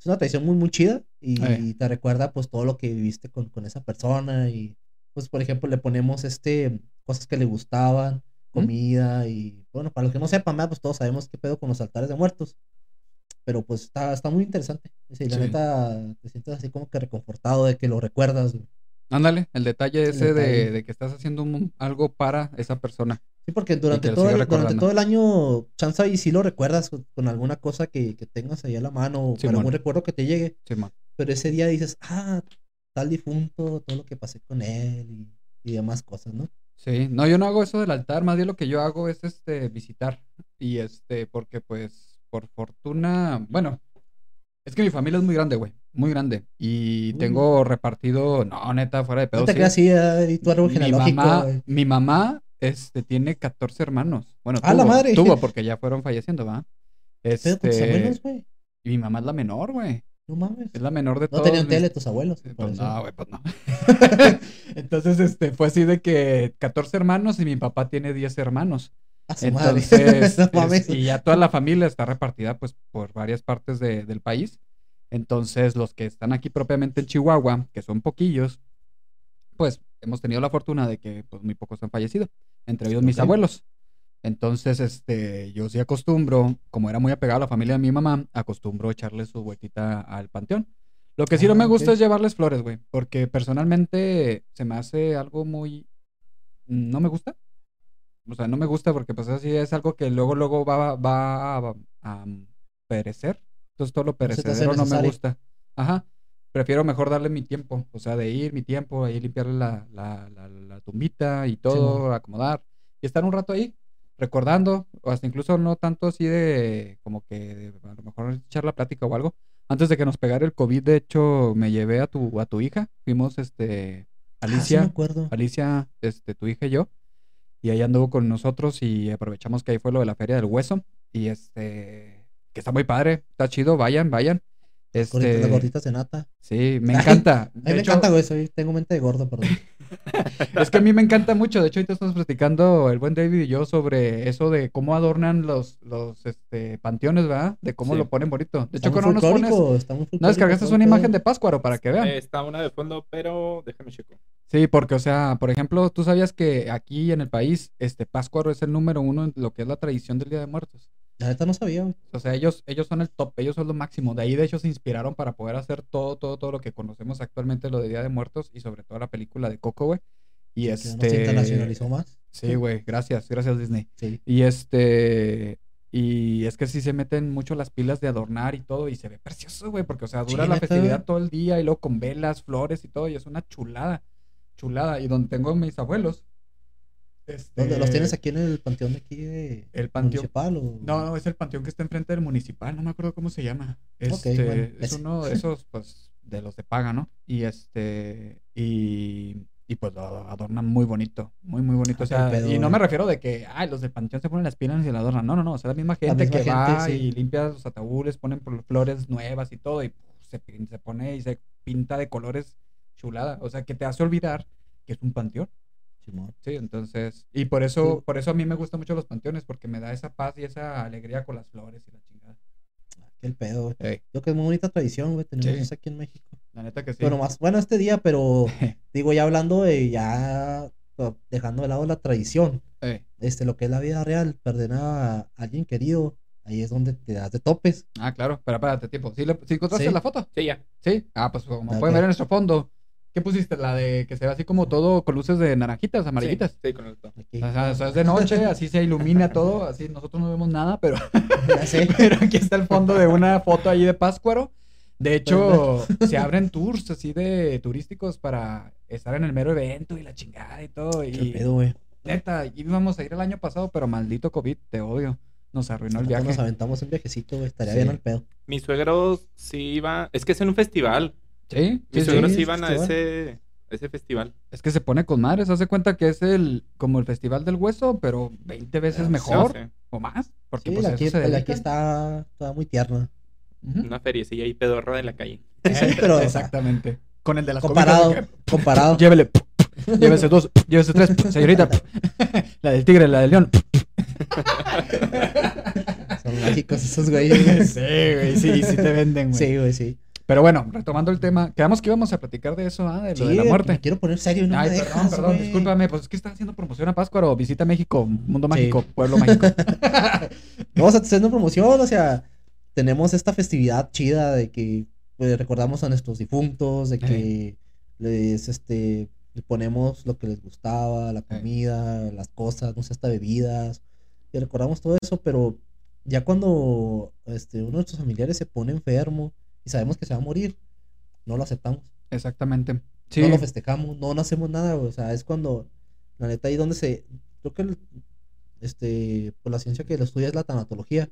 es una tradición muy, muy chida y
Eh.
te recuerda pues todo lo que viviste con, con esa persona y pues por ejemplo le ponemos este, cosas que le gustaban, comida y bueno, para los que no sepan más, pues todos sabemos qué pedo con los altares de muertos. Pero pues está, está muy interesante. Sí, la neta te sientes así como que reconfortado de que lo recuerdas.
Ándale, el detalle ese de,
detalle.
de que estás haciendo un- algo para esa persona.
Sí, porque durante todo, el, durante todo el año, chance y sí lo recuerdas con, con alguna cosa que, que tengas ahí a la mano o con
Simón.
algún recuerdo que te llegue.
Simón.
Pero ese día dices, ah, tal difunto, todo lo que pasé con él y, y demás cosas, ¿no?
Sí, no, yo no hago eso del altar, más bien lo que yo hago es este visitar. Y este, porque pues, por fortuna, bueno, es que mi familia es muy grande, güey, muy grande. Y
Mm.
tengo repartido, no, neta, fuera de pedo.
no te
sí.
creas así, eh, y tu árbol
mi
genealógico.
mamá, mi mamá, este, tiene 14 hermanos. Bueno,
¡A la
tuvo,
madre!
tuvo porque ya fueron falleciendo, ¿va?
Pero con tus
Este,
abuelos, güey.
y mi mamá es la menor, güey.
No mames.
Es la menor de
No
todos.
tenían
mis-
tele tus abuelos.
Pues no, güey, pues no. Entonces, este, fue así de que 14 hermanos y mi papá tiene 10 hermanos.
A su madre.
Entonces,
No
es-
mames.
y ya toda la familia está repartida pues por varias partes de- del país. Entonces, los que están aquí propiamente en Chihuahua, que son poquillos, pues hemos tenido la fortuna de que pues muy pocos han fallecido, entre ellos mis abuelos. Entonces, este, yo sí acostumbro, como era muy apegado a la familia de mi mamá, acostumbro echarle su vueltita al panteón. Lo que sí no
Ah,
me gusta es llevarles flores, güey, porque personalmente se me hace algo muy... No me gusta. O sea, no me gusta porque pues así es algo que luego, luego va, va a, a perecer. Entonces todo lo perecedero no me gusta. Ajá. Prefiero mejor darle mi tiempo. O sea, de ir mi tiempo, ahí limpiarle la, la, la, la tumbita y todo, acomodar. Y estar un rato ahí, recordando, o hasta incluso no tanto así de como que de, a lo mejor echar la plática o algo. Antes de que nos pegara el COVID, de hecho, me llevé a tu, a tu hija. Fuimos, este,
Ah, sí
Alicia,
me acuerdo.
Alicia, este, tu hija y yo. Y ahí anduvo con nosotros y aprovechamos que ahí fue lo de la feria del hueso. Y este, que está muy padre, está chido, vayan, vayan.
Gorditas,
Este,
las gorditas de nata.
sí, me encanta.
A mí
De
me
hecho,
encanta, güey. Soy, tengo mente de gordo, perdón.
Es que a mí me encanta mucho. De hecho, ahorita estamos platicando el buen David y yo sobre eso de cómo adornan los, los este, panteones, ¿verdad? De cómo
Sí.
lo ponen bonito. De hecho, cuando nos pones. No descargaste una imagen de Páscuaro para que vean.
Eh, está una de fondo, pero déjame checo.
Sí, porque, o sea, por ejemplo, tú sabías que aquí en el país, este Páscuaro es el número uno en lo que es la tradición del Día de Muertos.
La neta no sabía, güey.
O sea, ellos, ellos son el top, ellos son lo máximo. De ahí, de hecho, se inspiraron para poder hacer todo, todo, todo lo que conocemos actualmente, lo de Día de Muertos y sobre todo la película de Coco, güey. Y
Que no se
este.
internacionalizó más.
Sí, güey, gracias, gracias Disney.
Sí.
Y este. Y es que sí se meten mucho las pilas de adornar y todo, y se ve precioso, güey, porque, o sea, dura
Sí,
la
neta.
festividad todo el día y luego con velas, flores y todo, y es una chulada, chulada. Y donde tengo a mis abuelos. Este,
¿Dónde los tienes aquí en el panteón de aquí de
El panteón.
municipal o
No, no, es el panteón que está enfrente del municipal, no me acuerdo cómo se llama. Este,
bueno,
es uno de esos, pues, de los de paga, ¿no? Y este, y, y pues lo adornan muy bonito, muy, muy bonito.
Ah,
O sea,
qué pedo,
y no me refiero de que, ay, los del panteón se ponen las pilas y la adornan. No, no, no, o sea, la misma gente
misma
que
gente,
va
sí.
y limpia los ataúdes, ponen flores nuevas y todo, y se, se pone y se pinta de colores chulada. O sea, que te hace olvidar que es un panteón.
Simón.
Sí, entonces, y por eso,
Sí.
por eso a mí me gustan mucho los panteones, porque me da esa paz y esa alegría con las flores y la chingada.
Qué el pedo, güey.
Ey,
Yo que es muy bonita tradición, güey. Tenemos
Sí.
eso aquí en México.
la neta que sí.
Bueno, más, bueno, este día, pero digo, ya hablando de ya dejando de lado la tradición,
Ey,
este, lo que es la vida real, perder a alguien querido, ahí es donde te das de topes.
Ah, claro, pero espérate, tiempo. ¿Sí, le- sí encontraste
Sí.
la foto?
Sí, ya.
Sí. Ah, pues como
Ok.
pueden ver en nuestro fondo, ¿qué pusiste? La de que se ve así como todo con luces de naranjitas, amarillitas.
Sí, sí, con el to-
Aquí.
O sea, o sea, es de noche, así se ilumina todo, así nosotros no vemos nada, pero,
Ya sé.
pero aquí está el fondo de una foto ahí de Páscuaro. De hecho, se abren tours así de turísticos para estar en el mero evento y la chingada y todo.
Qué
Y
pedo, güey.
neta, íbamos a ir el año pasado, pero maldito COVID, te odio. Nos arruinó el viaje.
Nos aventamos un viajecito, güey. Estaría
Sí.
bien al pedo.
Mis suegros sí iban. Es que es en un festival.
Sí,
Mis
sí, sí.
suegros
sí,
sí iban a ese, a ese festival.
Es que se pone con madres. Hace cuenta que es el como el festival del hueso, pero 20 veces
Ah, sí,
mejor
Sí, sí.
o más. Porque
Sí,
pues
la aquí, la está, está muy tierna.
Una feriecilla ahí pedorra de la calle.
Sí, pero, o sea,
Exactamente. Con el de las
Comparado, comparado.
Llévele. Llévese dos. Llévese tres. Señorita. La del tigre, la del león.
Son mágicos esos güeyes. güey.
Sí, güey. Sí, sí te venden, güey.
Sí, güey, sí.
Pero bueno, retomando el tema. Quedamos que íbamos a platicar de eso, ¿ah? De lo
Sí,
de la
me
muerte.
quiero poner serio no
Ay,
me
perdón,
dejas,
perdón, discúlpame, pues es que está haciendo promoción a Páscuaro, visita México, Mundo
Sí.
Mágico, Pueblo Mágico.
Vamos a hacer una promoción, o sea, tenemos esta festividad chida de que pues, recordamos a nuestros difuntos, de que les este ponemos lo que les gustaba, la comida, las cosas, no sé, hasta bebidas, y recordamos todo eso, pero ya cuando este uno de nuestros familiares se pone enfermo y sabemos que se va a morir, no lo aceptamos,
Exactamente. Sí,
no lo festejamos, no, no hacemos nada, o sea, es cuando la neta ahí donde se creo que el- este por la ciencia que lo estudia es la tanatología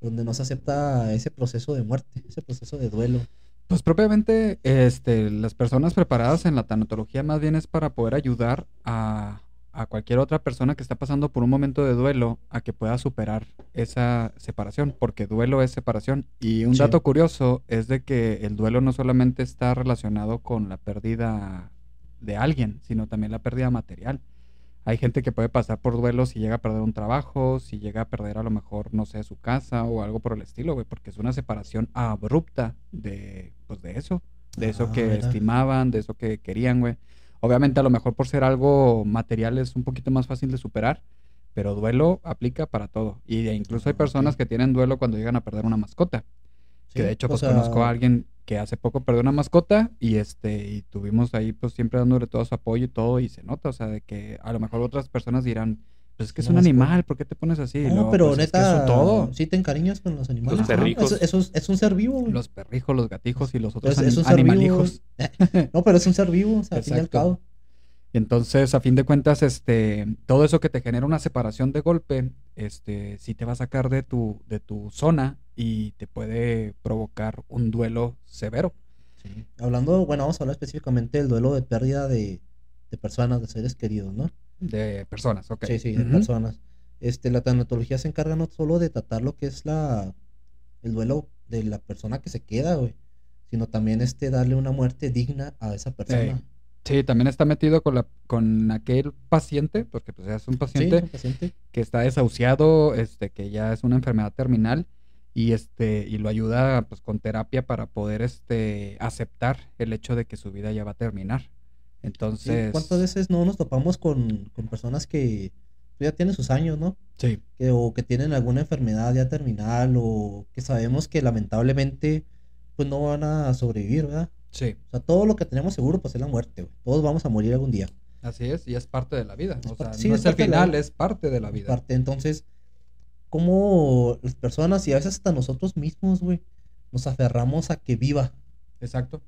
donde no se acepta ese proceso de muerte, ese proceso de duelo.
Pues propiamente, este, las personas preparadas en la tanatología más bien es para poder ayudar a, a cualquier otra persona que está pasando por un momento de duelo a que pueda superar esa separación, porque duelo es separación. Y un
Sí.
dato curioso es de que el duelo no solamente está relacionado con la pérdida de alguien, sino también la pérdida material. Hay gente que puede pasar por duelo si llega a perder un trabajo, si llega a perder a lo mejor, no sé, su casa o algo por el estilo, güey, porque es una separación abrupta de, pues, de eso, de eso
Ah,
que
mira.
estimaban, de eso que querían, güey. Obviamente a lo mejor por ser algo material es un poquito más fácil de superar, pero duelo aplica para todo. Y de- incluso hay
Ah,
personas que tienen duelo cuando llegan a perder una mascota. Que de hecho, pues
sea,
conozco a alguien que hace poco perdió una mascota y este, y tuvimos ahí pues siempre dándole todo su apoyo y todo, y se nota, o sea, de que a lo mejor otras personas dirán, pues es que es un animal, ¿por qué te pones así?
No,
No,
pero
pues, es que es
neta,
un todo.
sí te encariñas con los animales.
Los perrijos.
Es, es un, es un ser vivo. güey.
Los perrijos, los gatijos y los otros
Es- es
anim-
un ser vivo,
animalijos.
No, pero es un ser vivo, o sea, al fin y al cabo.
Entonces, a fin de cuentas, este, todo eso que te genera una separación de golpe, este, sí te va a sacar de tu, de tu zona y te puede provocar un duelo severo.
Sí. Hablando, bueno, vamos a hablar específicamente del duelo de pérdida de, de personas, de seres queridos, ¿no?
De personas, ok.
Sí, sí, de personas. Este, la tanatología se encarga no solo de tratar lo que es la, el duelo de la persona que se queda, güey, sino también este darle una muerte digna a esa persona.
Sí, también está metido con la con aquel paciente, porque pues es un
Sí,
paciente
un paciente.
que está desahuciado, este, que ya es una enfermedad terminal y este y lo ayuda pues con terapia para poder este aceptar el hecho de que su vida ya va a terminar.
Sí,
Entonces,
¿Cuántas veces no nos topamos con, con personas que pues, ya tienen sus años, ¿no?
Sí,
que, o que tienen alguna enfermedad ya terminal o que sabemos que lamentablemente pues no van a sobrevivir, ¿verdad?
sí,
O sea, todo lo que tenemos seguro pues es la muerte, güey. Todos vamos a morir algún día.
así es, y es parte de la vida.
Es
O sea,
sí,
no
es
el final, es parte de la vida.
Parte, entonces, cómo las personas y a veces hasta nosotros mismos, güey, nos aferramos a que viva.
Exacto.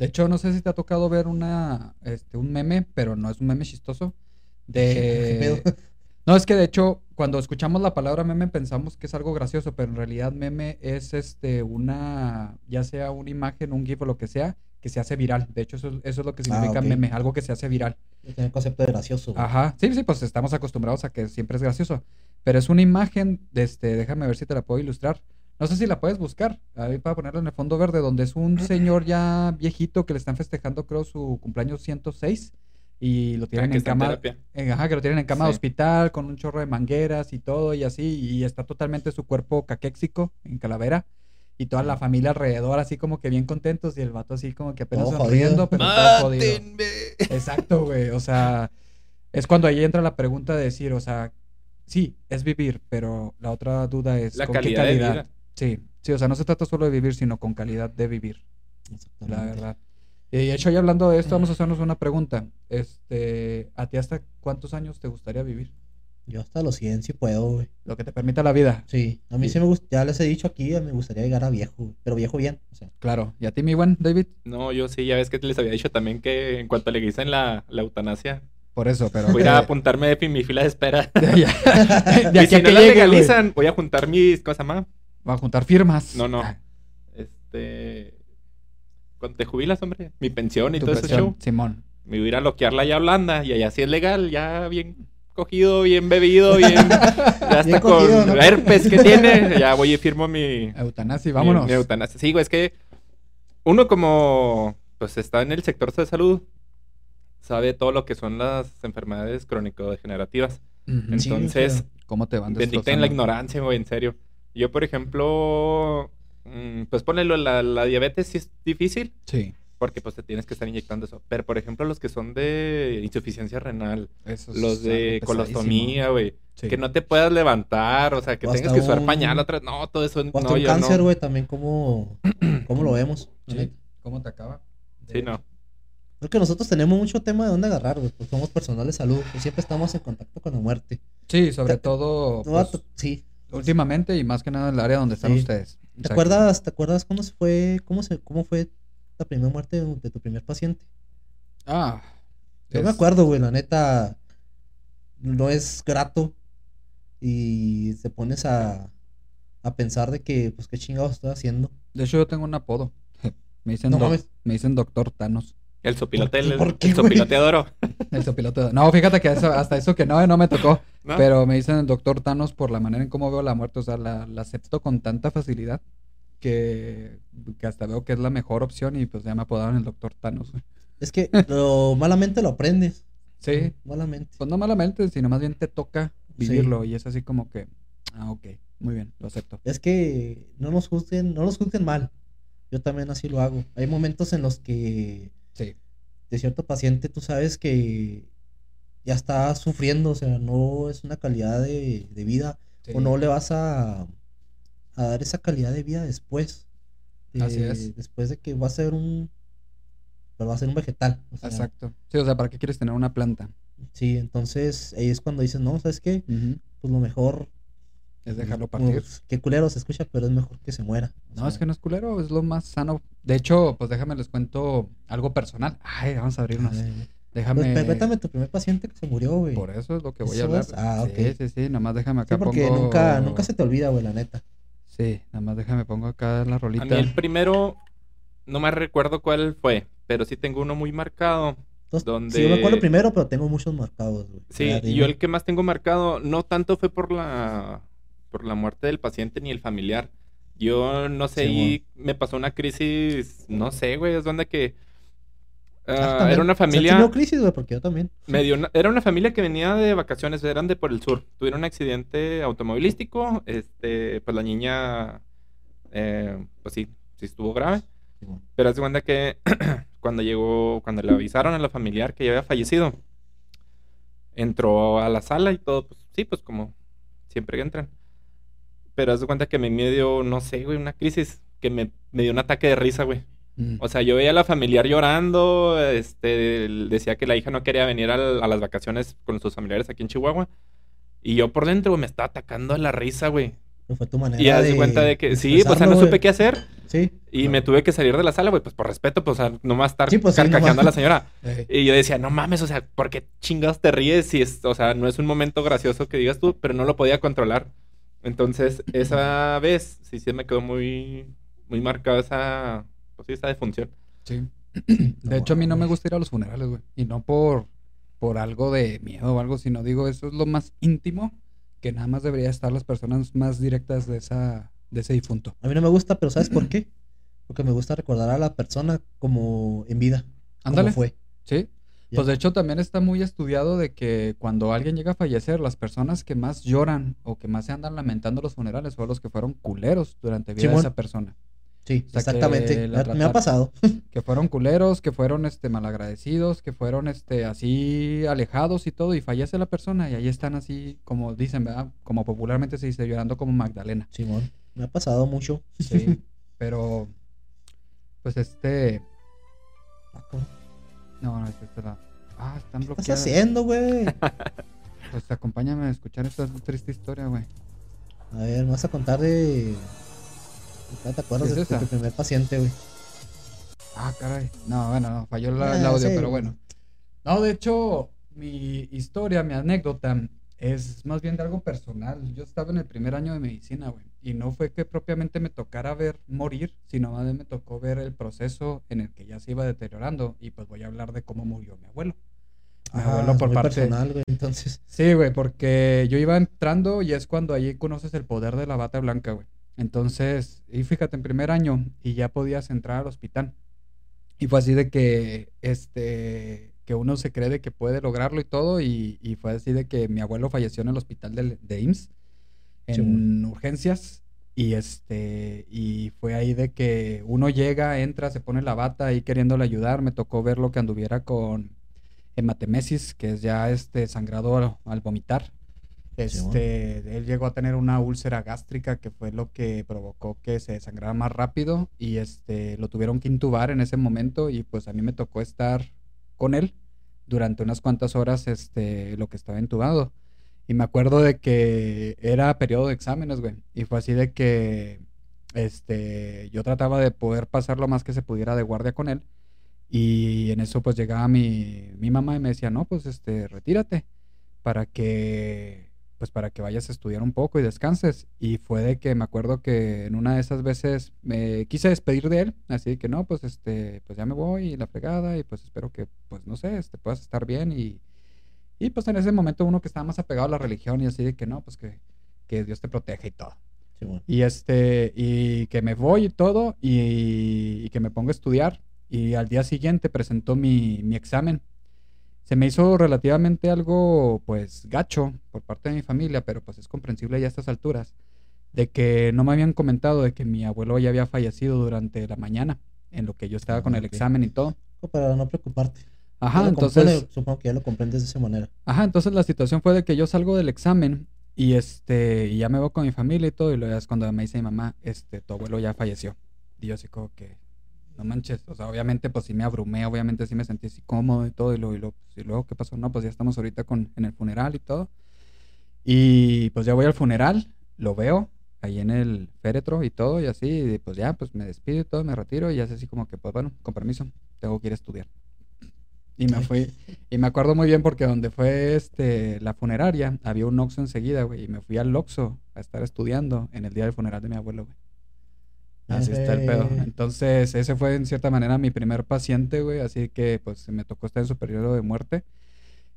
De hecho, no sé si te ha tocado ver una, este, un meme, pero no es un meme chistoso.
¿Qué
De... No, es que de hecho, cuando escuchamos la palabra meme pensamos que es algo gracioso, pero en realidad meme es este una, ya sea una imagen, un GIF o lo que sea, que se hace viral. De hecho, eso, eso es lo que significa
ok.
meme, algo que se hace viral.
Tiene el concepto de gracioso. güey.
Ajá, sí, sí, pues estamos acostumbrados a que siempre es gracioso. Pero es una imagen, de este, déjame ver si te la puedo ilustrar. No sé si la puedes buscar, ahí para ponerla en el fondo verde, donde es un señor ya viejito que le están festejando, creo, su cumpleaños 106 y lo
Ah,
tienen
que
en
en
cama,
terapia.
eh, ajá, que lo tienen en cama de hospital con un chorro de mangueras y todo y así, y está totalmente su cuerpo caquéxico en calavera. Y toda la familia alrededor así como que bien contentos y el vato así como que apenas
Todo
sonriendo, pero todo jodido. Exacto, güey. O sea, es cuando ahí entra la pregunta de decir, o sea, sí, es vivir, pero la otra duda es
La
con qué
calidad de
calidad.
vida.
Sí, sí, o sea, no se trata solo de vivir, sino con calidad de vivir, la verdad. Y de hecho, ya hablando de esto, vamos a hacernos una pregunta. Este, ¿a ti hasta cuántos años te gustaría vivir?
Yo hasta los 100 sí puedo, güey.
Lo que te permita la vida.
Sí, a mí
Sí.
sí me gusta, ya les he dicho aquí, me gustaría llegar a viejo, güey, pero viejo bien, o sea.
Claro. ¿Y a ti, mi buen David?
No, yo sí, ya ves que les había dicho también que en cuanto legicen la, la eutanasia,
Por eso, pero...
voy a apuntarme de mi fila de espera.
de, de
y
aquí
si
a
no
que
la
llegue, güey,
legalizan, voy a juntar mis, ¿cómo se llama?
Va a juntar firmas.
No, no.
Ah,
Este... Cuando te jubilas, hombre, mi pensión y
tu
todo ese
pensión,
show.
Simón.
Me voy a ir a loquearla ya a Holanda y allá sí es legal, ya bien cogido, bien bebido, bien... Ya hasta con herpes que tiene, ya voy y firmo mi...
Eutanasia, vámonos.
mi eutanasia. Sí, güey, es que uno como pues está en el sector de salud, sabe todo lo que son las enfermedades crónico-degenerativas. Entonces,
¿Cómo te van
bendita en la ignorancia, güey, en serio. Yo, por ejemplo, mm, pues ponelo, la, la diabetes sí es difícil,
Sí,
porque pues te tienes que estar inyectando eso. Pero, por ejemplo, los que son de insuficiencia renal,
eso es
los de colostomía, güey,
Sí.
que no te puedas levantar, o sea, que
O
tengas que usar
un-
pañal otra no, todo eso,
O hasta
no,
un
yo
cáncer,
no.
güey, también cómo, cómo lo vemos.
Sí. ¿Cómo te acaba?
Sí, no.
Creo que nosotros tenemos mucho tema de dónde agarrar, güey, porque somos personal de salud, pues siempre estamos en contacto con la muerte.
Sí, sobre
Te-
todo
No,
pues,
sí.
Últimamente y más que nada en el área donde están
Sí.
ustedes.
¿Te acuerdas, ¿Te acuerdas cómo se fue, cómo se, cómo fue la primera muerte de, de tu primer paciente?
Ah,
Yo
es-
me acuerdo, güey, la neta, no es grato y te pones a, a pensar de que, pues, qué chingados estoy haciendo.
De hecho, yo tengo un apodo. Me dicen,
No
me dicen doctor Thanos.
El sopilote,
¿Por qué?
el,
¿Por qué,
el
güey?
sopilote de oro.
El sopilote. No, fíjate que eso- hasta eso que no, no me tocó.
¿no?
Pero me dicen el doctor Thanos por la manera en cómo veo la muerte. O sea, la, la acepto con tanta facilidad que, que hasta veo que es la mejor opción y pues ya me apodaron el doctor Thanos. güey.
Es que lo malamente lo aprendes.
Sí,
Malamente.
pues no malamente, sino más bien te toca
Sí.
vivirlo y es así como que, ah, ok, muy bien, lo acepto.
Es que no nos juzguen, no nos juzguen mal. Yo también así lo hago. Hay momentos en los que
Sí,
de cierto paciente tú sabes que ya está sufriendo, o sea, no es una calidad de, de vida,
sí.
o no le vas a, a dar esa calidad de vida después. de-
Así es.
Después de que va a ser un, pero va a ser un vegetal. o sea,
Exacto. Sí, o sea, ¿para qué quieres tener una planta?
Sí, entonces ahí es cuando dices, no, ¿sabes qué? Pues lo mejor,
Es dejarlo partir.
qué culero se escucha, pero es mejor que se muera. o
No,
sea,
es que no es culero, es lo más sano. De hecho, pues déjame les cuento algo personal. Ay, vamos a abrirnos.
ay,
Déjame.
Pues, cuéntame tu primer paciente que se murió, güey.
Por eso es lo que voy a
¿Eso
hablar.
es? Ah,
Sí,
ok.
sí, sí, nada más déjame acá
Sí, porque
pongo...
nunca, nunca se te olvida, güey, la neta.
Sí, nada más déjame pongo acá la
A
rolita.
mí el primero, no me recuerdo cuál fue, pero sí tengo uno muy marcado.
Entonces,
Donde-
Sí, yo me acuerdo primero, pero tengo muchos marcados, güey.
Sí, y yo el que más tengo marcado, no tanto fue por la, por la muerte del paciente ni el familiar. Yo no sé,
Sí,
y me pasó una crisis, no sé, güey, es donde que ah,
Ah,
era una familia,
tuvo crisis, güey, porque yo también.
medio, una- era una familia que venía de vacaciones, eran de por el sur, tuvieron un accidente automovilístico, este, pues la niña, eh, pues sí, sí estuvo grave,
Simón.
pero haz de cuenta que cuando llegó, cuando le avisaron a la familiar que ya había fallecido, entró a la sala y todo, pues sí, pues como siempre que entran. Pero haz de cuenta que me dio, no sé, güey, una crisis, que me, me dio un ataque de risa, güey.
Mm.
O sea, yo veía a la familiar llorando, este, decía que la hija no quería venir a, las vacaciones con sus familiares aquí en Chihuahua. Y yo por dentro, güey, me estaba atacando la risa, güey.
Fue tu manera
Y haz de cuenta de que, sí, pues o sea, no supe qué hacer.
Sí.
Y me tuve que salir de la sala, güey, pues por respeto, pues, o sea, nomás estar
Sí, pues, sí,
carcajeando
nomás.
a la señora.
Ey.
Y yo decía, no mames, o sea, ¿por qué chingados te ríes? Si es, o sea, no es un momento gracioso que digas tú, pero no lo podía controlar. Entonces, esa vez, sí, sí me quedó muy, muy marcada esa, pues sí, esa defunción.
Sí. De hecho, a mí no me gusta ir a los funerales, güey. Y no por, por algo de miedo o algo, sino digo, eso es lo más íntimo que nada más debería estar las personas más directas de esa, de ese difunto.
A mí no me gusta, pero ¿sabes por qué? Porque me gusta recordar a la persona como en vida. como
Ándale.
fue.
Sí. Pues de hecho también está muy estudiado de que cuando alguien llega a fallecer, las personas que más lloran o que más se andan lamentando los funerales son los que fueron culeros durante vida de esa persona.
Sí,
O sea, que
exactamente. Me, ha pasado.
Que fueron culeros, que fueron este malagradecidos, que fueron este así alejados y todo, y fallece la persona y ahí están así, como dicen, ¿verdad? Como popularmente se dice, llorando como Magdalena.
Simón. Me ha pasado mucho.
Sí. Pero, pues este. No, no, es la. Ah, están
¿Qué estás
bloqueadas.
haciendo, güey?
Pues acompáñame a escuchar esta triste historia, güey.
A ver, me vas a contar de. ¿Te acuerdas
¿Qué
de, tu- primer paciente, güey?
Ah, caray. No, bueno, no, falló la- el
Ah,
audio,
sí.
pero bueno. No, de hecho, mi historia, mi anécdota, es más bien de algo personal. Yo estaba en el primer año de medicina, güey. Y no fue que propiamente me tocara ver morir, sino más bien me tocó ver el proceso en el que ya se iba deteriorando. Y pues voy a hablar de cómo murió mi abuelo. Mi
Ah,
abuelo por parte.
personal, güey. Entonces,
Sí, güey, porque yo iba entrando y es cuando ahí conoces el poder de la bata blanca, güey. Entonces, y fíjate, en primer año y ya podías entrar al hospital. Y fue así de que, este, que uno se cree de que puede lograrlo y todo. Y, y fue así de que mi abuelo falleció en el hospital del- de, IMSS, en
Sí,
urgencias. Y este, y fue ahí de que uno llega, entra, se pone la bata ahí queriéndole ayudar. Me tocó ver lo que anduviera con hematemesis, que es ya este sangrado al, al vomitar. Este, él llegó a tener una úlcera gástrica que fue lo que provocó que se desangrara más rápido y este lo tuvieron que intubar en ese momento y pues a mí me tocó estar con él durante unas cuantas horas este lo que estaba intubado. Y me acuerdo de que era periodo de exámenes, güey, y fue así de que este yo trataba de poder pasar lo más que se pudiera de guardia con él. Y en eso pues llegaba mi, mi mamá y me decía, no, pues este, retírate para que, pues para que vayas a estudiar un poco y descanses. Y fue de que me acuerdo que en una de esas veces me quise despedir de él, así que no, pues este, pues ya me voy y la fregada y pues espero que, pues no sé, este, puedas estar bien y, y pues en ese momento uno que estaba más apegado a la religión y así de que no, pues que, que Dios te proteja y todo. Y este, y que me voy y todo, y, y que me pongo a estudiar. Y al día siguiente presentó mi, mi examen. Se me hizo relativamente algo, pues, gacho por parte de mi familia, pero pues es comprensible ya a estas alturas, de que no me habían comentado de que mi abuelo ya había fallecido durante la mañana, en lo que yo estaba con
Ah,
el
ok.
examen y todo.
Para no preocuparte.
Ajá, entonces...
supongo que ya lo comprendes de esa manera.
Ajá, entonces la situación fue de que yo salgo del examen y este, y ya me voy con mi familia y todo, y luego es cuando me dice mi mamá, este, tu abuelo ya falleció. Y yo así como que, no manches, o sea, obviamente pues sí me abrumé, obviamente sí me sentí así cómodo y todo, y luego, y luego, pues, y luego, ¿qué pasó? No, pues ya estamos ahorita con, en el funeral y todo. Y pues ya voy al funeral, lo veo ahí en el féretro y todo, y así, y pues ya, pues me despido y todo, me retiro, y ya es así como que, pues bueno, con permiso, tengo que ir a estudiar. Y me fui, y me acuerdo muy bien porque donde fue este la funeraria, había un Oxxo enseguida, güey, y me fui al Oxxo a estar estudiando en el día del funeral de mi abuelo, güey. Así está el pedo. Entonces, ese fue en cierta manera mi primer paciente, güey, así que pues me tocó estar en su periodo de muerte.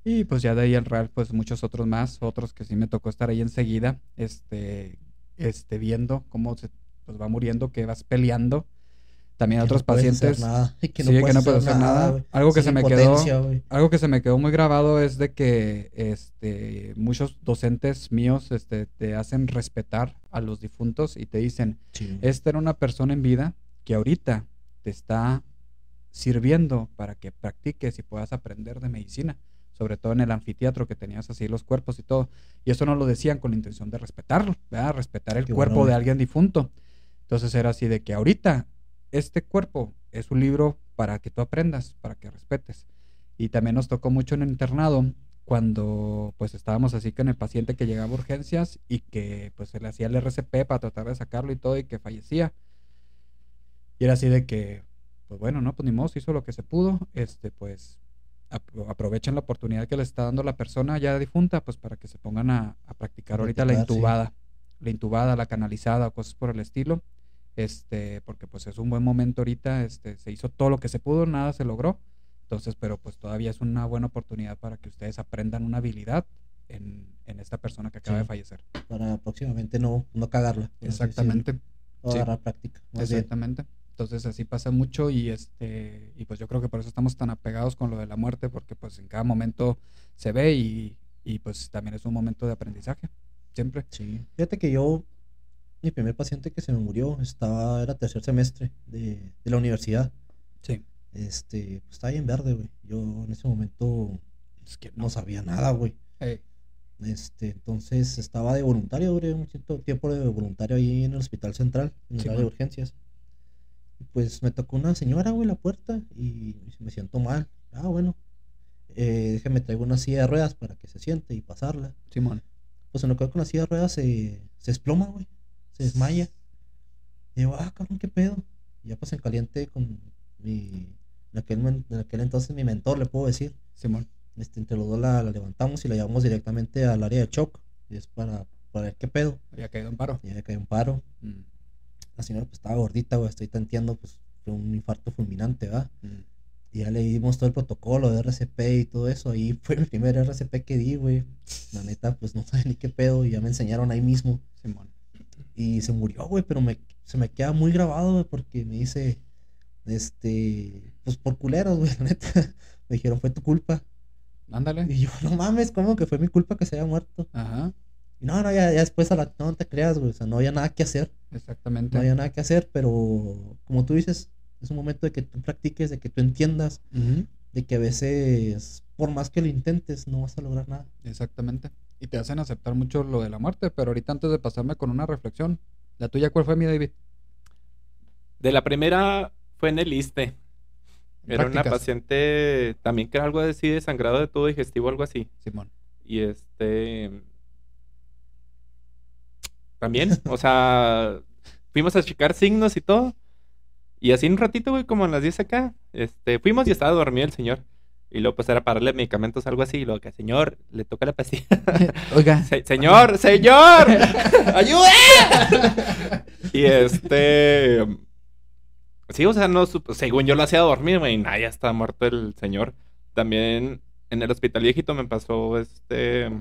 Y pues ya de ahí al real, pues muchos otros más, otros que sí me tocó estar ahí enseguida, este, este, viendo cómo se pues va muriendo, que vas peleando. También
Que
otros
no
pacientes.
nada, que
sí, que no hacer nada. Algo que se me quedó, algo que se me quedó muy grabado es de que este muchos docentes míos este, te hacen respetar a los difuntos y te dicen,
Sí.
esta era una persona en vida que ahorita te está sirviendo para que practiques y puedas aprender de medicina, sobre todo en el anfiteatro que tenías así los cuerpos y todo. Y eso no lo decían con la intención de respetarlo, ¿verdad? Respetar el
Qué
cuerpo
bueno,
de alguien difunto. Entonces era así de que ahorita este cuerpo es un libro para que tú aprendas, para que respetes. Y también nos tocó mucho en el internado cuando pues estábamos así con el paciente que llegaba a urgencias y que pues se le hacía el RCP para tratar de sacarlo y todo y que fallecía. Y era así de que, pues bueno, no, pues ni modo, se hizo lo que se pudo, este pues ap- aprovechen la oportunidad que le está dando la persona ya difunta pues para que se pongan a, a practicar ahorita la
sí.
intubada, la intubada, la canalizada, cosas por el estilo. Este, porque pues es un buen momento ahorita, este, se hizo todo lo que se pudo, nada se logró. Entonces, pero pues todavía es una buena oportunidad para que ustedes aprendan una habilidad en, en esta persona que acaba
Sí.
de fallecer.
Para próximamente no, no cagarla.
Exactamente.
o
sí.
agarrar práctica. más bien.
Exactamente. Entonces así pasa mucho y este y pues yo creo que por eso estamos tan apegados con lo de la muerte porque pues en cada momento se ve y, y pues también es un momento de aprendizaje. Siempre.
Sí. Fíjate que yo, mi primer paciente que se me murió, estaba, era tercer semestre de, de la universidad.
Sí.
Este, pues estaba bien verde, güey. Yo en ese momento
Es que
no sabía nada, güey.
Ey,
Este, entonces estaba de voluntario, duré un cierto tiempo de voluntario ahí en el hospital central, en el área de urgencias. Y pues me tocó una señora, güey, la puerta y me siento mal. Ah, bueno, eh, déjame traigo una silla de ruedas para que se siente y pasarla.
Simón.
Pues en lo que con la silla de ruedas se, se desploma, güey, se desmaya. Y digo, ah, cabrón, qué pedo. Y ya pues en caliente con mi, en aquel, men- en aquel entonces mi mentor, le puedo decir.
Simón.
Este, entre los dos la, la levantamos y la llevamos directamente al área de shock. Y es para, para ver qué pedo.
Había caído en paro.
Y ya cae un paro.
Mm,
La señora pues estaba gordita, güey. Estoy tanteando, pues fue un infarto fulminante, ¿verdad?
mm.
Y ya le dimos todo el protocolo de RCP y todo eso. Ahí fue mi primer RCP que di, güey. La neta, pues no sabía ni qué pedo. Y ya me enseñaron ahí mismo.
Simón.
Y se murió, güey. Pero me, se me queda muy grabado, güey. Porque me dice, este, pues por culeros, güey. La neta. Me dijeron, fue tu culpa.
Ándale.
Y yo, no mames, ¿cómo que fue mi culpa que se haya muerto?
Ajá.
Y no, no, ya, ya después a la, no te creas, güey. O sea, no había nada que hacer.
Exactamente.
No había nada que hacer, pero como tú dices, es un momento de que tú practiques, de que tú entiendas, de que a veces, por más que lo intentes, no vas a lograr nada.
Exactamente. Y te hacen aceptar mucho lo de la muerte, pero ahorita antes de pasarme con una reflexión, ¿la tuya cuál fue mi David?
De la primera fue en el ISTE. Era una paciente también que era algo así de sangrado de tubo digestivo, algo así.
Simón.
Y este. También, o sea, fuimos a checar signos y todo. Y así un ratito, güey, como a las 10 acá, este, fuimos y estaba dormido el señor. Y luego, pues era para darle medicamentos, algo así. Y luego, que señor, le toca la pastilla.
Oiga.
Se- señor, señor, ayuda. y este. Sí, o sea, no, según yo lo hacía dormir, güey, nah, ya está muerto el señor. También en el hospital viejito me pasó este.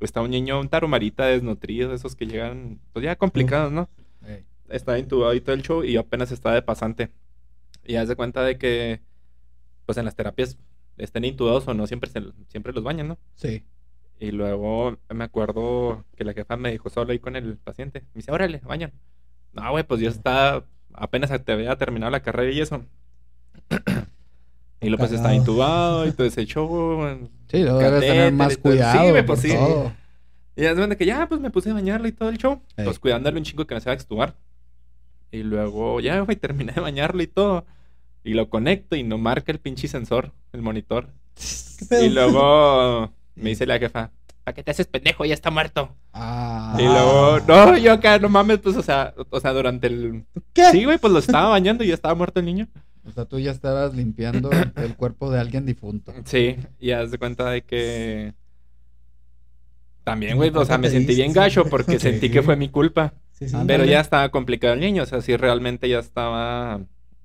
Está un niño, un tarumarita desnutrido, esos que llegan, pues ya complicados, ¿no?
Ey,
Estaba intubado y todo el show y yo apenas estaba de pasante. Y haz de cuenta de que, pues en las terapias, estén intubados o no, siempre, se, siempre los bañan, ¿no?
Sí.
Y luego me acuerdo que la jefa me dijo solo ahí con el paciente. Me dice, órale, bañan. No, güey, pues yo estaba, apenas te había terminado la carrera y eso. y luego pues estaba intubado y todo ese show.
Sí, lo debes tener más
todo. Sí,
cuidado
güey, pues sí.
todo.
Y es de que ya, pues me puse a bañarlo y todo el show.
Ey.
Pues cuidándole un chingo que no se va a extubar. Y luego, ya, güey, terminé de bañarlo y todo. Y lo conecto y no marca el pinche sensor, el monitor. Y luego me dice la jefa, ¿para qué te haces pendejo? Ya está muerto.
Ah.
Y luego, no, yo acá, no mames, pues, o sea, o sea, durante el...
¿Qué?
Sí, güey, pues lo estaba bañando y ya estaba muerto el niño.
O sea, tú ya estabas limpiando el cuerpo de alguien difunto.
Sí, y haz de cuenta de que... También, güey, o sea, me sentí bien gacho
sí.
porque sentí que fue mi culpa.
Sí, sí.
Pero ya estaba complicado el niño, o sea, sí realmente ya estaba,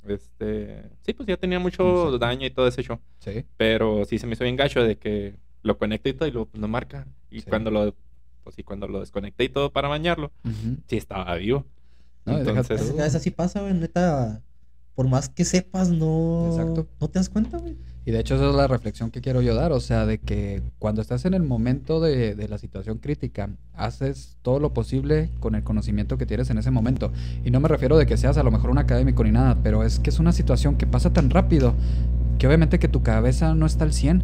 este, sí, pues ya tenía mucho
Sí.
daño y todo ese show.
Sí.
Pero sí se me hizo bien gacho de que lo conecto y todo y luego pues, no marca. Y
Sí.
cuando lo, pues sí, cuando lo desconecté y todo para bañarlo, sí estaba vivo.
No, y
Entonces-.
A veces así pasa, güey, neta. Por más que sepas, no.
Exacto.
No te das cuenta, güey.
Y de hecho esa es la reflexión que quiero yo dar, o sea, de que cuando estás en el momento de, de la situación crítica, haces todo lo posible con el conocimiento que tienes en ese momento. Y no me refiero de que seas a lo mejor un académico ni nada, pero es que es una situación que pasa tan rápido que obviamente que tu cabeza no está al 100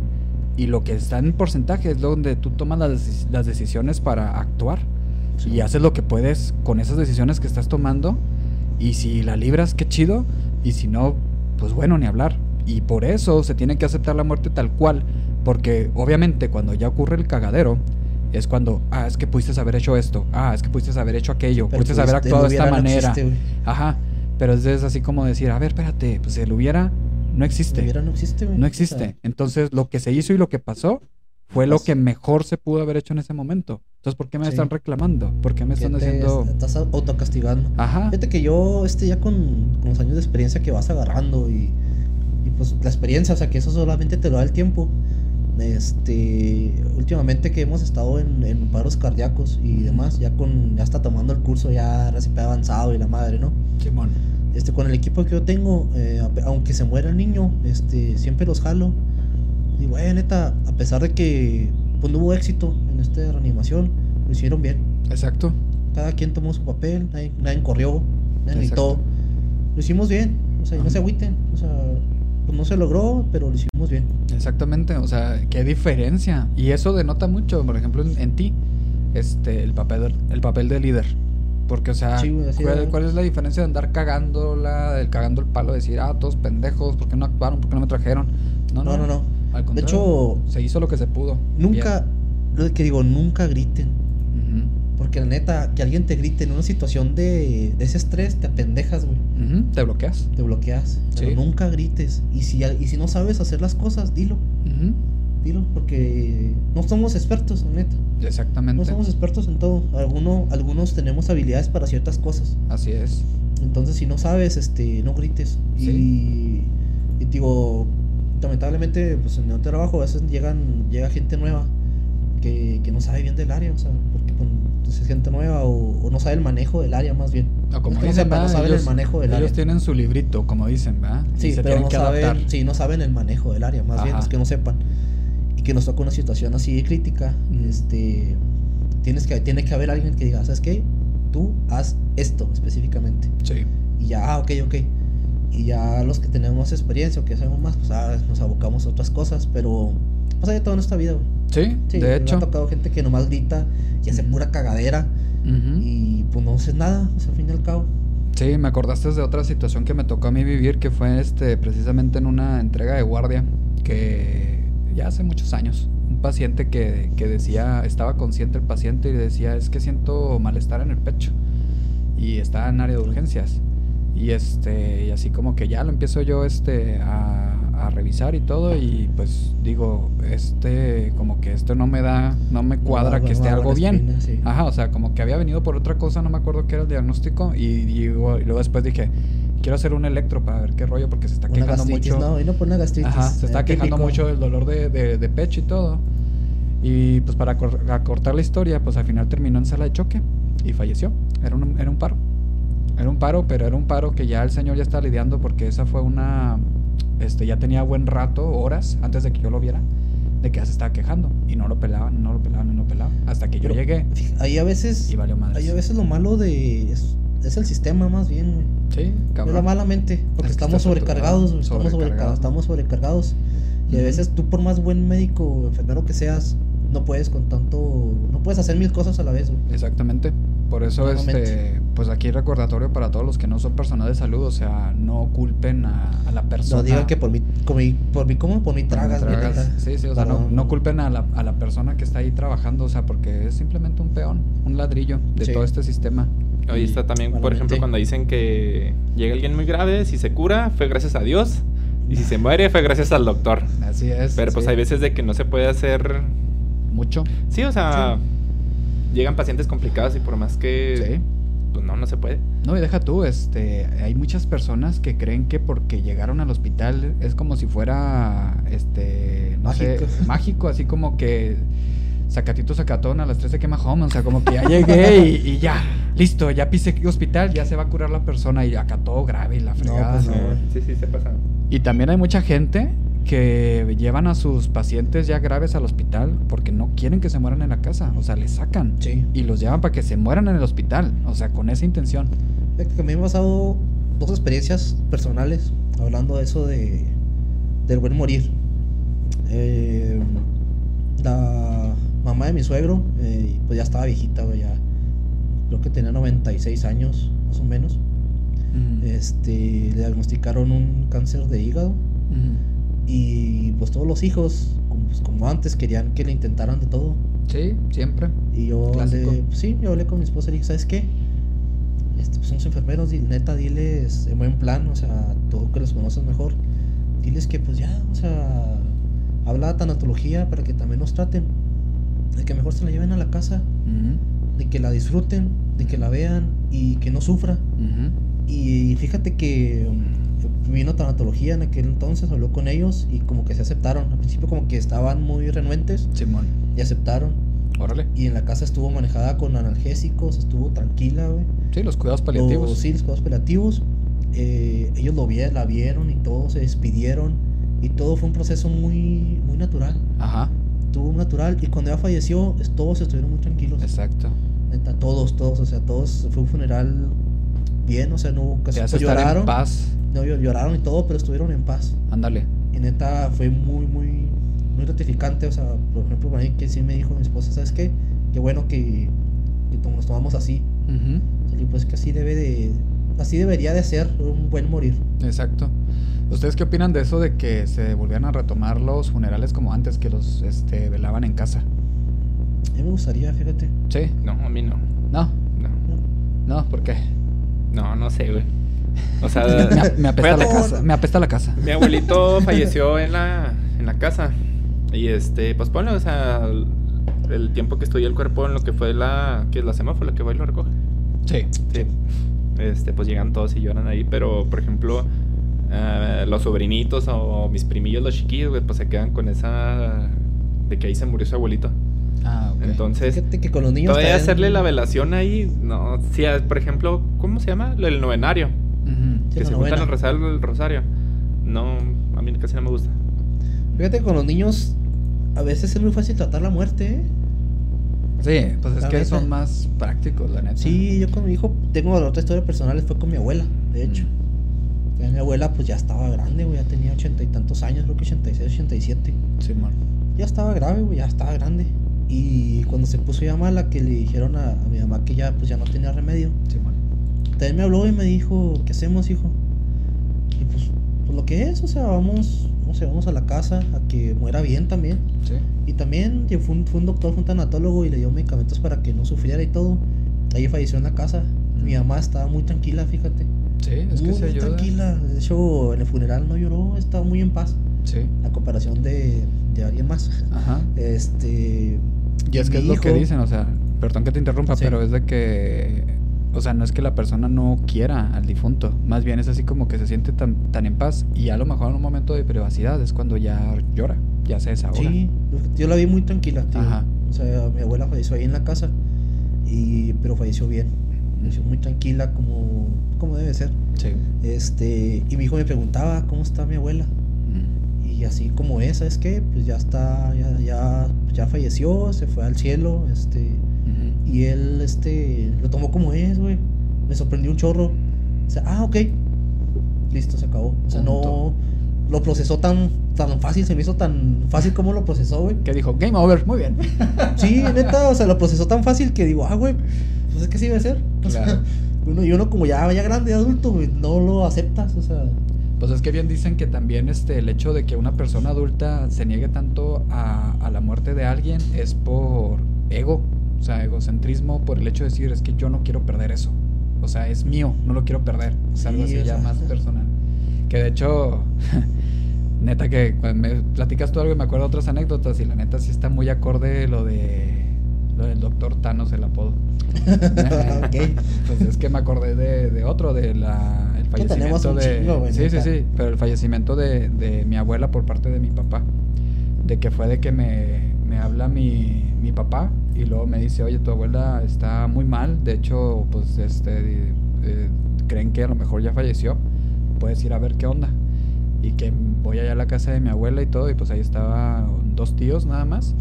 y lo que está en porcentaje es donde tú tomas las, las decisiones para actuar. Y haces lo que puedes con esas decisiones que estás tomando. Y si la libras, qué chido, y si no, pues bueno, ni hablar. Y por eso se tiene que aceptar la muerte tal cual, porque obviamente cuando ya ocurre el cagadero, es cuando, ah, es que pudiste haber hecho esto, ah, es que pudiste haber hecho aquello,
Pero,
pudiste haber
el
actuado de esta
no
manera.
existe.
Ajá, pero es, así como decir, a ver, espérate, pues el hubiera no
El
existe.
hubiera no existe, güey.
No
O
existe.
sea,
Entonces, lo que se hizo y lo que pasó fue lo
Pues-
que mejor se pudo haber hecho en ese momento. Entonces, ¿por qué me
Sí.
están reclamando? ¿Por qué me están
te
diciendo...?
Estás autocastigando.
Ajá.
Fíjate que yo, este, ya con, con los años de experiencia que vas agarrando y, y pues la experiencia, o sea, que eso solamente te lo da el tiempo. Este, últimamente que hemos estado en, en paros cardíacos y demás, ya con, ya está tomando el curso ya RCP avanzado y la madre, ¿no?
Simón.
Este, con el equipo que yo tengo, eh, aunque se muera el niño, este, siempre los jalo. Digo, eh, neta, a pesar de que pues, no hubo éxito en esta reanimación, lo hicieron bien.
Exacto.
Cada quien tomó su papel, nadie, nadie corrió, nadie gritó. Lo hicimos bien, o sea, y no se agüiten. O sea, pues no se logró, pero lo hicimos bien.
Exactamente. O sea, qué diferencia. Y eso denota mucho, por ejemplo, en, en ti, este, el papel, el papel de líder. Porque, o sea,
Sí, güey, así
¿cuál, es la diferencia de andar cagándola, el cagando el palo, decir, ah, todos pendejos, ¿por qué no actuaron? ¿Por qué no me trajeron? No,
No, no, no.
Al
De hecho,
se hizo lo que se pudo.
nunca, lo que digo, nunca griten. Porque la neta, que alguien te grite en una situación de, de ese estrés, te apendejas, güey.
Te bloqueas.
Te bloqueas. Pero nunca grites. Y si, y si no sabes hacer las cosas, dilo. Dilo. Porque no somos expertos, la neta.
Exactamente.
No somos expertos en todo. Alguno, algunos tenemos habilidades para ciertas cosas.
Así es.
Entonces, si no sabes, este, no grites.
Sí.
Y, y digo, lamentablemente, pues en el trabajo a veces llegan, llega gente nueva que, que no sabe bien del área, o sea, es gente nueva o, o no sabe el manejo del área más bien.
O como
No
dicen,
no saben el
ellos,
manejo del
ellos
área.
tienen su librito, como dicen, ¿verdad? Y
Sí,
se
pero no
que
saben, sí, no saben el manejo del área, más bien
Ajá.
es que no sepan. Y que nos toca una situación así de crítica,
Ujú.
este, tienes que, tiene que haber alguien que diga, ¿sabes qué? Tú haz esto específicamente.
Sí.
Y ya, ah, ok, ok. Y ya los que tenemos experiencia o que sabemos más, pues ah, nos abocamos a otras cosas, pero pues hay de todo en esta vida, güey.
Sí,
Sí,
de
me
hecho.
ha tocado gente que nomás grita y hace
Ujú.
pura cagadera
Ujú.
y pues no haces nada, o sea, al fin y al cabo.
Sí, me acordaste de otra situación que me tocó a mí vivir, que fue este precisamente en una entrega de guardia, que ya hace muchos años. Un paciente que, que decía, estaba consciente el paciente y decía, es que siento malestar en el pecho. Y estaba en área de urgencias. Y este, y así como que ya lo empiezo yo este a, a revisar y todo. Y pues digo, este, como que esto no me da, no me cuadra
No,
que esté algo bien.
espina, sí.
Ajá, o sea, como que había venido por otra cosa, no me acuerdo qué era el diagnóstico. Y, digo- y luego después dije, quiero hacer un electro para ver qué rollo, porque se está
Una
quejando mucho.
no, y no por una gastritis.
Ajá, se está
eh,
quejando
típico.
mucho del dolor de, de- de pecho y todo. Y pues para cor- acortar la historia, pues al final terminó en sala de choque y falleció. Era un, era un paro. Era un paro, pero era un paro que ya el señor ya estaba lidiando porque esa fue una... Este, ya tenía buen rato, horas, antes de que yo lo viera, de que ya se estaba quejando. Y no lo pelaban, no lo pelaban, no lo pelaban. Hasta que yo llegué
Ahí a veces,
y valió
ahí a veces lo malo de... Es, es el sistema más bien.
Sí,
Es
cabrón.
la mala mente, porque
Es que
estamos sobrecargados, estamos, sobrecargados,
sobrecargado.
estamos sobrecargados. Y a veces tú por más buen médico o enfermero que seas, no puedes con tanto, no puedes hacer mil cosas a la vez, güey.
Exactamente. Por eso, este, pues aquí recordatorio para todos los que no son personal de salud, o sea, no culpen a, a la persona.
No digan que por mí, como mi- por mí, ¿cómo? Por mí
por
tragas, neta.
Sí, sí, o sea,
No,
culpen a la, a la persona que está ahí trabajando, o sea, porque es simplemente un peón, un ladrillo de
Sí.
todo este sistema.
Ahí está también, por ejemplo, cuando dicen que llega alguien muy grave, si se cura, fue gracias a Dios. Y si se muere, fue gracias al doctor.
Así es.
Pero pues
sí.
hay veces de que no se puede hacer.
Mucho.
Sí, o sea, llegan pacientes complicados y por más que.
Sí.
Pues no, no se puede.
No, y deja tú, este, hay muchas personas que creen que porque llegaron al hospital es como si fuera, este, no sé,
Mágico.
mágico, así como que Sacatito sacatón a las 3 se quema home. O sea, como que ya llegué y, y ya, listo, ya pisé hospital, ya se va a curar la persona y acá todo grave y la fregada.
pues no.
Sí, sí, se pasa.
Y también hay mucha gente que llevan a sus pacientes ya graves al hospital porque no quieren que se mueran en la casa. O sea, les sacan
Sí.
y los llevan para que se mueran en el hospital. O sea, con esa intención.
A mí me han pasado dos experiencias personales hablando de eso de del buen morir. Eh, la mamá de mi suegro, eh, pues ya estaba viejita, ya creo que tenía 96 años, más o menos. Este, le diagnosticaron un cáncer de hígado. Y pues todos los hijos, como, pues, como antes, querían que le intentaran de todo.
Sí, siempre.
Y yo
Clásico.
hablé, pues sí, yo hablé con mi esposa y le dije, ¿sabes qué? Este, pues somos enfermeros y neta, diles en buen plan, o sea, tú que los conoces mejor, diles que pues ya, o sea, habla de tanatología para que también nos traten, de que mejor se la lleven a la casa, de que la disfruten, de que la vean y que no sufra. Y fíjate que um, vino tanatología en aquel entonces, habló con ellos y como que se aceptaron. Al principio como que estaban muy renuentes
Simón.
y aceptaron.
Órale.
Y en la casa estuvo manejada con analgésicos, estuvo tranquila, güey.
Sí, los cuidados paliativos.
Los, sí, los cuidados paliativos. Eh, ellos lo vieron, la vieron y todos se despidieron. Y todo fue un proceso muy, muy natural.
Ajá,
Estuvo natural. Y cuando ella falleció, todos estuvieron muy tranquilos.
exacto.
Todos, todos. O sea, todos. Fue un funeral bien. O sea, no casi
Te hace
pues,
estar
lloraron.
en paz.
No, llor- lloraron y todo, pero estuvieron en paz.
Ándale.
Y neta, fue muy, muy, muy gratificante. O sea, por ejemplo, para mí que sí me dijo mi esposa, ¿sabes qué? Qué bueno que, que nos tomamos así. Y pues que así debe de. Así debería de ser un buen morir.
Exacto. ¿Ustedes qué opinan de eso de que se volvieran a retomar los funerales como antes, que los este, velaban en casa?
A mí me gustaría, fíjate.
Sí.
No, a mí no.
No,
No,
no, ¿por qué?
No, no sé, güey. O sea,
Me, apesta la casa. Me apesta la casa.
Mi abuelito falleció en la, en la casa. Y este, pues ponle, o sea, el, tiempo que estudié el cuerpo en lo que fue la, que es la semáfora, que va y lo recoge.
Sí.
Sí. Este, pues llegan todos y lloran ahí, pero por ejemplo, eh, los sobrinitos o mis primillos, los chiquillos, güey, pues se quedan con esa de que ahí se murió su abuelito.
Ah, ok.
Entonces,
Fíjate que con los niños.
todavía
también-
hacerle la velación ahí, no, sí, ah, por ejemplo, ¿cómo se llama? El novenario,
Ujú.
Sí,
que
la
se
novena.
juntan a rezar el rosario. No, a mí casi no me gusta.
Fíjate que con los niños. A veces es muy fácil tratar la muerte, ¿eh?
Sí, pues es
La
que
neta.
son más prácticos, la neta.
Sí, yo con mi hijo. Tengo otra historia personal, fue con mi abuela, de hecho.
Mm.
Ya Mi abuela, pues ya estaba grande, güey. Ya tenía ochenta y tantos años, creo que 86, 87.
Simón.
Ya estaba grave, güey, ya estaba grande. Y cuando se puso ya mala, que le dijeron a, a mi mamá que ya, pues ya no tenía remedio.
Simón.
También me habló y me dijo, ¿qué hacemos, hijo? Y pues, pues lo que es, o sea, vamos, no sé, vamos a la casa a que muera bien también.
Sí.
Y también que fue un, fue un doctor, fue un tanatólogo y le dio medicamentos para que no sufriera y todo. Ahí falleció en la casa. Mi mamá estaba muy tranquila, fíjate.
Sí, es que
muy,
se
muy
ayuda.
tranquila. De hecho, en el funeral no lloró, estaba muy en paz.
Sí.
A comparación de, de alguien más.
Ajá.
Este.
Y es que es lo que dicen, o sea, perdón que te interrumpa,
Sí.
pero es de que, o sea, no es que la persona no quiera al difunto, más bien es así como que se siente tan, tan en paz y a lo mejor en un momento de privacidad es cuando ya llora, ya se desahoga.
Sí, yo la vi muy tranquila. tío.
Ajá.
O sea, mi abuela falleció ahí en la casa. Y, pero falleció bien. Falleció muy tranquila, como, como debe ser.
Sí.
Este, y mi hijo me preguntaba, ¿cómo está mi abuela? Y así como es, ¿sabes qué? Pues ya está, ya, ya, ya falleció, se fue al cielo, este, y él, este, lo tomó como es, güey. Me sorprendió un chorro. O sea, ah, ok. Listo, se acabó. O sea, no lo procesó tan, tan fácil, se me hizo tan fácil como lo procesó, güey.
Que dijo, game over, muy bien.
Sí, neta, o sea, lo procesó tan fácil que digo, ah, güey, pues es que sí debe ser. O sea,
Claro.
uno, y uno como ya, ya grande, adulto, güey, no lo aceptas, o sea.
Pues es que bien dicen que también este el hecho de que una persona adulta se niegue tanto a, a la muerte de alguien es por ego, o sea, egocentrismo, por el hecho de decir es que yo no quiero perder eso. O sea, es mío, no lo quiero perder. Es algo
Sí,
así ya más personal. Que de hecho, neta que cuando me platicas tú algo y me acuerdo de otras anécdotas y la neta sí está muy acorde lo de lo del doctor Thanos, el apodo.
ok.
Pues es que me acordé de, de otro, de la, fallecimiento de...
chingo,
sí, sí, sí, pero el fallecimiento de, de mi abuela por parte de mi papá. De que fue de que me, me habla mi, mi papá y luego me dice, oye, tu abuela está muy mal, de hecho, pues, este, eh, creen que a lo mejor ya falleció, puedes ir a ver qué onda. Y que voy allá a la casa de mi abuela y todo, y pues ahí estaba dos tíos nada más.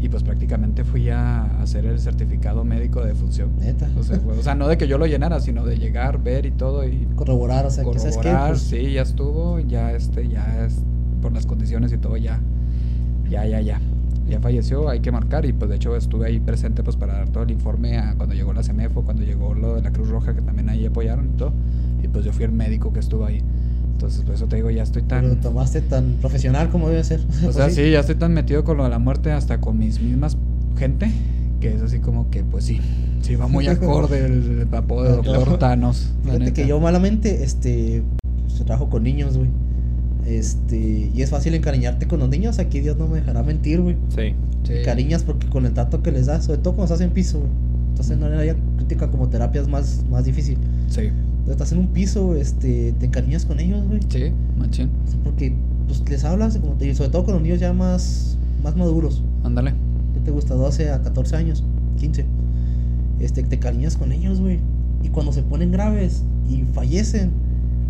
Y pues prácticamente fui a hacer el certificado médico de función.
Neta.
O sea, fue- o sea, no de que yo lo llenara, sino de llegar, ver y todo y
Corroborar, o sea, que sabes qué,
corroborar,
Pues,
sí, ya estuvo, ya este, ya es por las condiciones y todo, ya, ya, ya, ya, ya falleció, hay que marcar y pues de hecho estuve ahí presente pues para dar todo el informe a cuando llegó la CEMEFO, cuando llegó lo de la Cruz Roja que también ahí apoyaron y todo, y pues yo fui el médico que estuvo ahí, entonces por eso te digo, ya estoy
Lo
tan,
tomaste tan profesional como debe ser.
o sea, sí, ya estoy tan metido con lo de la muerte hasta con mis mismas gente, que es así como que pues sí, sí va muy acorde el, el apodo de
Claro.
Doctor Thanos. la
Fíjate que yo malamente, este, pues, trabajo con niños, güey. Este, y es fácil encariñarte con los niños, aquí Dios no me dejará mentir, güey.
Sí.
Sí.
Te cariñas porque con el trato que les das, sobre todo cuando estás en piso, güey. Entonces en una área crítica como terapia es más, más difícil.
Sí,
estás en un piso, este, te encariñas con ellos, güey.
sí, machín.
Porque pues, les hablas, como te sobre todo con los niños ya más, más maduros.
Ándale.
¿Qué te gusta? 12 a 14 años, 15. Este, te cariñas con ellos, güey. Y cuando se ponen graves y fallecen,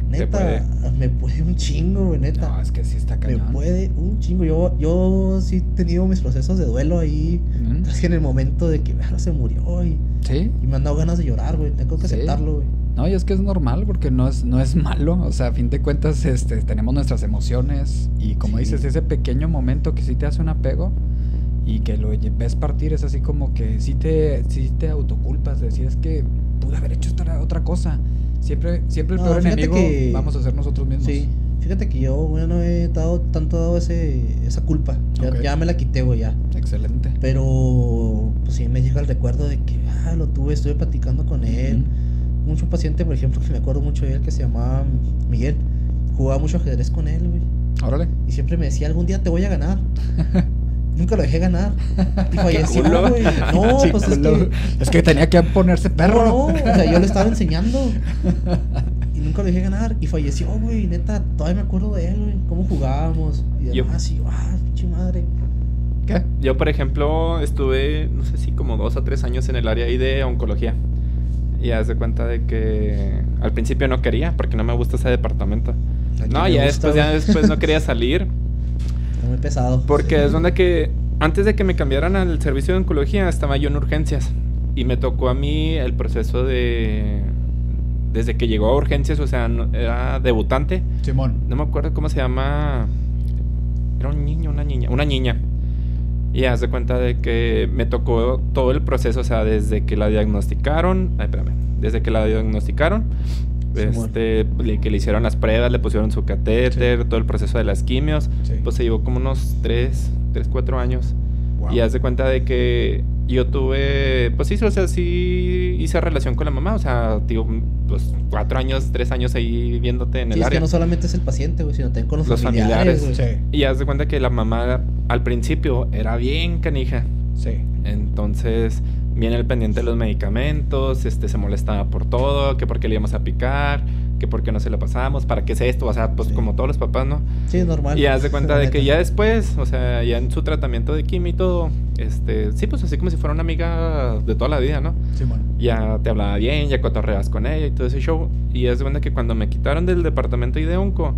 neta,
puede.
me puede un chingo, güey, neta.
No, es que sí está
me
cañón.
puede un chingo. Yo, yo sí he tenido mis procesos de duelo ahí.
Mm,
Casi en el momento de que "Ah, se murió y,
Sí.
y me han dado ganas de llorar, güey. Tengo que
Sí.
aceptarlo, güey.
No, y es que es normal porque no es, no es malo. O sea, a fin de cuentas, este, tenemos nuestras emociones. Y como
Sí.
dices, ese pequeño momento que sí te hace un apego y que lo ves partir es así como que sí te, sí te autoculpas. de Decir, es que pude haber hecho esta otra cosa. Siempre, siempre el
No,
peor enemigo
que-
vamos a ser nosotros mismos.
Sí. Fíjate que yo, güey, no he dado tanto dado ese, esa culpa. Ya, ya me la quité, güey, ya.
Excelente.
Pero, pues sí, me llega el recuerdo de que, ah, lo tuve, estuve platicando con él. Mucho paciente, por ejemplo, que me acuerdo mucho de él, que se llamaba Miguel. Jugaba mucho ajedrez con él, güey.
Órale.
Y siempre me decía, algún día te voy a ganar. Nunca lo dejé ganar. Y falleció, güey. No,
Qué
pues es
culo.
que...
Es que tenía que ponerse perro.
No, no, o sea, yo le estaba enseñando. Y nunca lo dejé ganar. Y falleció, güey. Neta, todavía me acuerdo de él, güey. Cómo jugábamos. Y
Yo-
demás. Y, ah, pinche madre.
¿Qué?
Yo, por ejemplo, estuve, no sé si como dos o tres años en el área ahí de oncología. Y haz de cuenta de que al principio no quería, porque no me gusta ese departamento. No, ya
gusta,
después, ya después no quería salir.
Muy pesado.
Porque es donde que antes de que me cambiaran al servicio de oncología estaba yo en urgencias. Y me tocó a mí el proceso de... Desde que llegó a urgencias, o sea, no- era debutante.
Simón.
No me acuerdo cómo se llama. Era un niño, una niña. Una niña. Y haz de cuenta de que me tocó todo el proceso, o sea, desde que la diagnosticaron. Ay, espérame. Desde que la diagnosticaron. Este, le- que le hicieron las pruebas, le pusieron su catéter, todo el proceso de las quimios.
Sí.
Pues se llevó como unos 3, 3 4 años.
Wow.
Y haz de cuenta de que yo tuve, pues sí, o sea, sí hice relación con la mamá, o sea, digo, pues cuatro años, tres años ahí viéndote en
Sí,
el
es
área.
que no solamente es el paciente, güey, sino también con los,
Los
familiares.
familiares.
Sí.
Y haz de cuenta que la mamá al principio era bien canija.
Sí.
Entonces, viene el pendiente de los medicamentos, este se molestaba por todo, que por qué le íbamos a picar, que por qué no se lo pasamos, para qué es esto, o sea, pues
Sí.
como todos los papás, ¿no?
Sí, normal.
Y haz de cuenta de que ya después, o sea, ya en su tratamiento de quimio y todo, este, sí, pues así como si fuera una amiga de toda la vida, ¿no?
Simón.
Ya te hablaba bien, ya cotorreabas con ella y todo ese show. Y haz de cuenta que cuando me quitaron del departamento ahí de onco,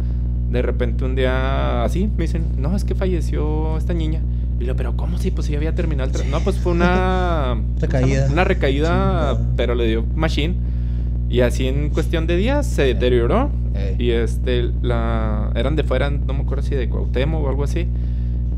de repente un día así me dicen, no, es que falleció esta niña. Y yo, pero ¿cómo sí? Pues sí, había terminado el tra-". No, pues fue una...
Recaída.
Una recaída,
Chingada.
pero le dio machine. Y así en cuestión de días se deterioró. Y este, la... Eran de fuera, no me acuerdo si de Cuauhtémoc o algo así.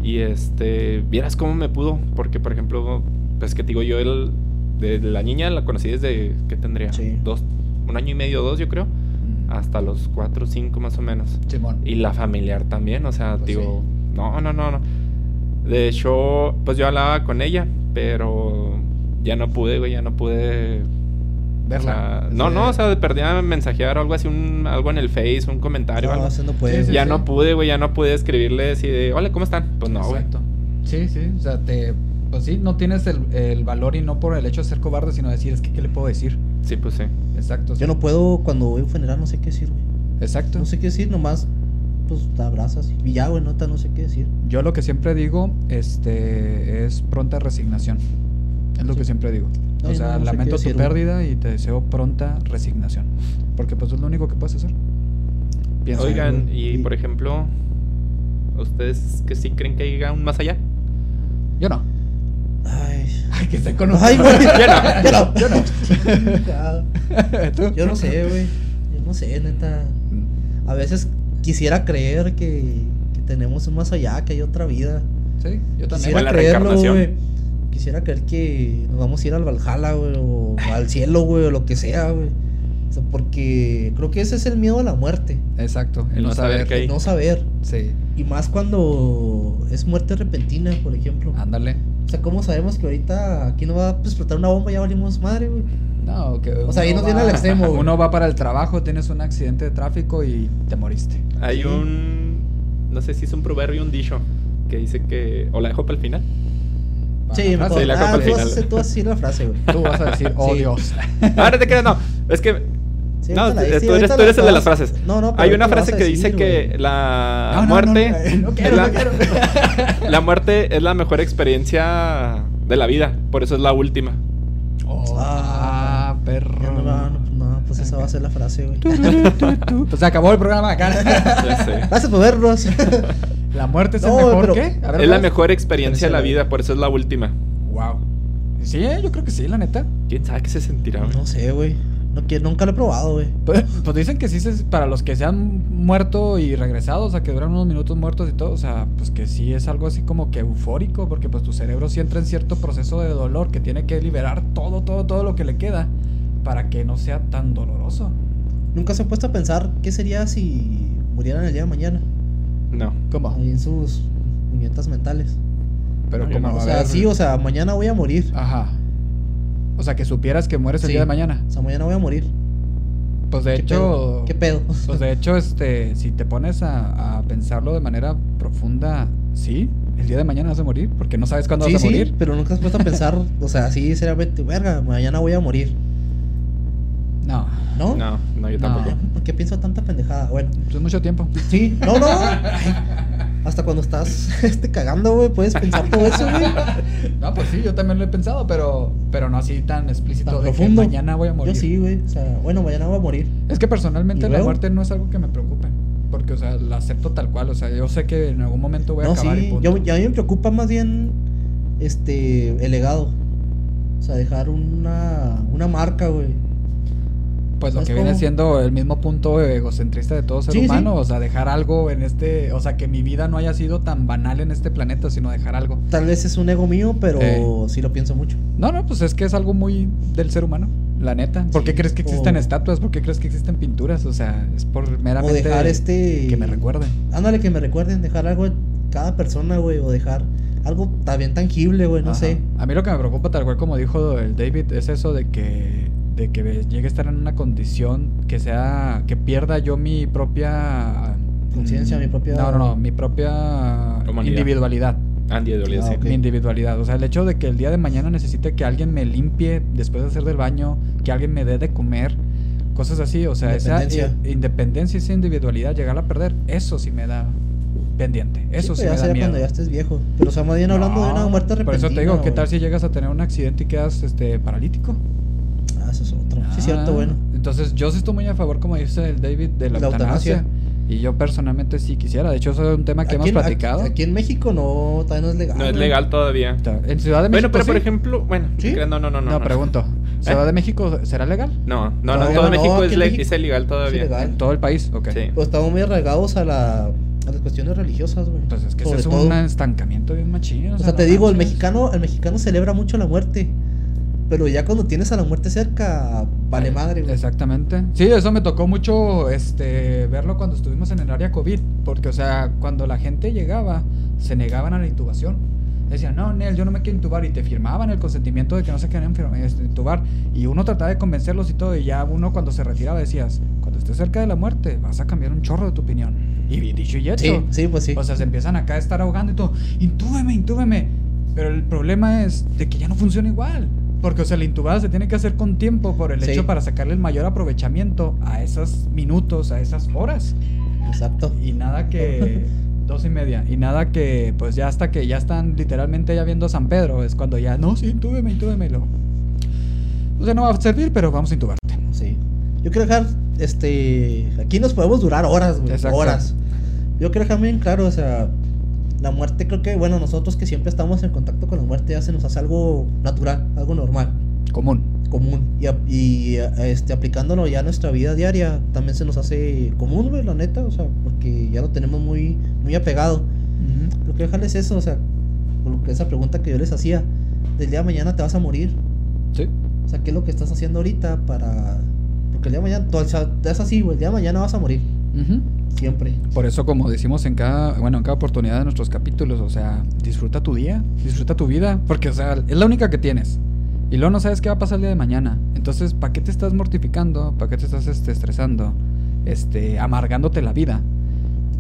Y este, vieras cómo me pudo. Porque, por ejemplo, pues que te digo yo, el, de la niña la conocí desde, ¿qué tendría?
Sí.
Dos, un año y medio, dos, yo creo.
Mm.
Hasta los cuatro, cinco más o menos.
Simón.
Y la familiar también, o sea,
Pues
digo, no, no, no, no. De hecho, pues yo hablaba con ella, pero ya no pude, güey, ya no pude o
Verla.
sea, no, no, o sea, de perdida mensajear o algo así, un, algo en el Face, un comentario,
No,
algo.
eso no puede.
Sí,
ya
sí.
no pude, güey, ya no pude escribirle así de, hola, ¿cómo están? Pues no, güey.
Exacto. Sí, sí, o sea, te, pues sí, no tienes el, el valor y no por el hecho de ser cobarde, sino decir, es que, ¿qué le puedo decir?
Sí, pues sí.
Exacto. sí.
Yo no puedo, cuando voy a un funeral, no sé qué decir, güey.
Exacto.
No sé qué decir, nomás pues te abrazas y ya, güey, nota, no sé qué decir.
Yo lo que siempre digo, este, es pronta resignación. Es lo
Sí.
que siempre digo. O sea,
no, no sé
lamento tu pérdida y te deseo pronta resignación. Porque pues es lo único que puedes hacer. Pienso.
Oigan, y por ejemplo, ¿ustedes que sí creen que haya un más allá?
Yo no.
Ay,
Ay, que esté con
Ay, güey.
Yo no.
Yo no.
Yo no. ¿Tú?
Yo no sé, güey. Yo no sé, neta. A veces quisiera creer que, que tenemos un más allá, que hay otra vida.
Sí, yo también.
Quisiera
la
creerlo,
reencarnación.
güey. Quisiera creer que nos vamos a ir al Valhalla, güey, o al cielo, güey, o lo que sea, güey. O sea, porque creo que ese es el miedo a la muerte,
Exacto, el no
no saber
saber.
qué hay.
el no saber.
Sí,
Y más cuando es muerte repentina, por ejemplo.
ándale.
O sea, ¿cómo sabemos que ahorita aquí no va a explotar una bomba y ya valimos madre, güey?
No, que
O sea, ahí
uno
nos viene
va-
al extremo, güey.
Uno va para el trabajo, tienes un accidente de tráfico y te moriste.
Hay
Sí.
un. No sé si es un proverbio o un dicho que dice que. O la dejo para el final.
Sí, mejor.
Sí, la
ah, tú, vas a tú vas a decir la frase, güey.
Tú vas a decir, oh
Sí.
Dios.
Ah, no te creas, no. Es que.
Sí,
no,
la-
tú eres, tú eres
la
el de las frases.
No, no, pero
Hay una
la
frase que
decir,
dice que la
No, no, no,
muerte. la, la muerte es la mejor experiencia de la vida. Por eso es la última.
Oh,
ah,
perro.
Ya no, no, no, no, pues esa va a ser la frase, güey.
Pues se acabó el programa acá.
Ya sé.
Gracias por vernos.
La muerte es
No,
el mejor,
pero-
¿qué? A ver,
Es la mejor experiencia de la vida, por eso es la última.
Wow. Sí, yo creo que sí, la neta.
¿Quién sabe qué se sentirá? güey?
No sé, güey. No, quiero- nunca lo he probado, güey.
Pues, pues dicen que sí, se- para los que se han muerto y regresado, o sea, que duran unos minutos muertos y todo, o sea, pues que sí es algo así como que eufórico, porque pues tu cerebro sí entra en cierto proceso de dolor que tiene que liberar todo, todo, todo lo que le queda para que no sea tan doloroso.
Nunca se ha puesto a pensar qué sería si murieran el día de mañana.
No.
¿Cómo?
Ahí en sus puñetas mentales.
Pero
No,
como,
no.
O
a
sea,
ver,
sí, o sea, mañana voy a morir.
Ajá. O sea, que supieras que mueres el
Sí.
día de mañana.
O sea, mañana voy a morir.
Pues de
¿Qué
hecho...
pedo? ¿Qué pedo?
Pues de hecho, este, si te pones a, a pensarlo de manera profunda, sí, el día de mañana vas a morir, porque no sabes cuándo
sí,
vas a
sí,
morir.
pero nunca has puesto a pensar, o sea, sí, seriamente, verga, mañana voy a morir.
No,
¿No?
No, no, yo
No.
tampoco.
¿Por qué pienso tanta pendejada? Bueno,
pues es mucho tiempo.
sí, no, no. Ay, hasta cuando estás este, cagando, güey, puedes pensar todo eso, güey.
No, pues sí, yo también lo he pensado, pero, pero no así tan explícito
Tan
de
profundo.
que mañana voy a morir.
Yo sí, güey. O sea, bueno, mañana voy a morir.
Es que personalmente
¿Y
la muerte no es algo que me preocupe, porque, o sea, la acepto tal cual, o sea, yo sé que en algún momento voy a
no,
acabar y
sí.
punto.
Yo, y a mí me preocupa más bien este el legado. O sea, dejar una, una marca, güey.
Pues lo
¿sabes
que viene siendo el mismo punto egocentrista de todo ser
Sí, sí.
humano, o sea, dejar algo en este, o sea, que mi vida no haya sido tan banal en este planeta, sino dejar algo.
Tal vez es un ego mío, pero
Eh.
sí lo pienso mucho.
No, no, pues es que es algo muy del ser humano, la neta. ¿Por qué crees que existen
o-
estatuas? ¿Por qué crees que existen pinturas? O sea, es por meramente
O dejar este.
que me recuerden.
Ándale, que me recuerden. Dejar algo en cada persona, güey. O dejar algo también tangible, güey. No
Ajá.
sé.
A mí lo que me preocupa, tal cual como dijo el David, es eso de que de que llegue a estar en una condición que sea que pierda yo mi propia
Conciencia,
mm,
mi propia-
No, no, no, mi propia
Humanidad.
individualidad.
Andy de
Ah,
sí.
ok.
Mi individualidad. O sea, el hecho de que el día de mañana necesite que alguien me limpie después de hacer del baño, que alguien me dé de comer, cosas así. O sea, esa
Independencia.
i- independencia y esa individualidad, llegarla a perder, eso sí me da pendiente. Eso sí,
pero
me
ya
da
sería
miedo.
cuando ya estés viejo. Pero, o sea, más bien hablando de una muerte repentina.
Por eso te digo, ¿qué tal si llegas a tener un accidente y quedas este, paralítico?
Ah, eso es otro. Sí,
Ah,
cierto, bueno.
Entonces, yo sí estoy muy a favor, como dice el David, de la,
La
eutanasia.
eutanasia.
Y yo personalmente sí quisiera. De hecho, eso es un tema que hemos
en-
platicado.
Aquí, en México no, todavía no es legal.
No es
güey.
legal todavía.
En Ciudad de México.
Bueno, pero por
sí.
ejemplo, bueno,
¿Sí?
no, no, no, no.
No, pregunto. ¿Ciudad de México será legal?
No, no, no,
Todavía
todo
no,
México es,
México
es ilegal
Es
todavía.
ilegal.
En todo el país, ok.
Sí.
Pues estamos muy arraigados a, la, a las cuestiones religiosas, güey.
Pues es que ese
Sobre
es
todo.
un estancamiento bien machín.
O sea, te
no
digo, el mexicano, el mexicano celebra mucho la muerte. Pero ya cuando tienes a la muerte cerca, vale madre, güey.
Exactamente. Sí, eso me tocó mucho este verlo cuando estuvimos en el área COVID. Porque, o sea, cuando la gente llegaba, se negaban a la intubación. Decían, no, Nel, yo no me quiero intubar. Y te firmaban el consentimiento de que no se querían este, intubar. Y uno trataba de convencerlos y todo. Y ya uno cuando se retiraba decías, cuando estés cerca de la muerte, vas a cambiar un chorro de tu opinión. Y dicho y hecho.
Sí, sí, pues sí.
O sea, se empiezan acá a estar ahogando y todo. Intúbeme, intúbeme. Pero el problema es de que ya no funciona igual. Porque, o sea, la intubada se tiene que hacer con tiempo por el
Sí.
hecho para sacarle el mayor aprovechamiento a esos minutos, a esas horas.
Exacto.
Y nada que. Dos y media. Y nada que, pues ya hasta que ya están literalmente ya viendo San Pedro, es cuando ya, no, sí, intúbeme, intúbeme. lo- O sea, no va a servir, pero vamos a intubarte.
Sí. Yo quiero dejar, este, aquí nos podemos durar horas, güey, horas. Yo quiero dejar bien claro, o sea, la muerte creo que, bueno, nosotros que siempre estamos en contacto con la muerte ya se nos hace algo natural, algo normal,
Común.
común. Y, y este, aplicándolo ya a nuestra vida diaria, también se nos hace común, güey, la neta, o sea, porque ya lo tenemos muy, muy apegado. Lo que dejarles eso, o sea, lo que esa pregunta que yo les hacía, del día de mañana te vas a morir.
Sí.
O sea, ¿qué es lo que estás haciendo ahorita para...? Porque el día de mañana, o sea, es así, güey, el día de mañana vas a morir. Siempre.
Por eso, como decimos en cada, bueno, en cada oportunidad de nuestros capítulos, o sea, disfruta tu día, disfruta tu vida, porque, o sea, es la única que tienes. Y luego no sabes qué va a pasar el día de mañana. Entonces, ¿para qué te estás mortificando? ¿Para qué te estás este, estresando? Este, amargándote la vida.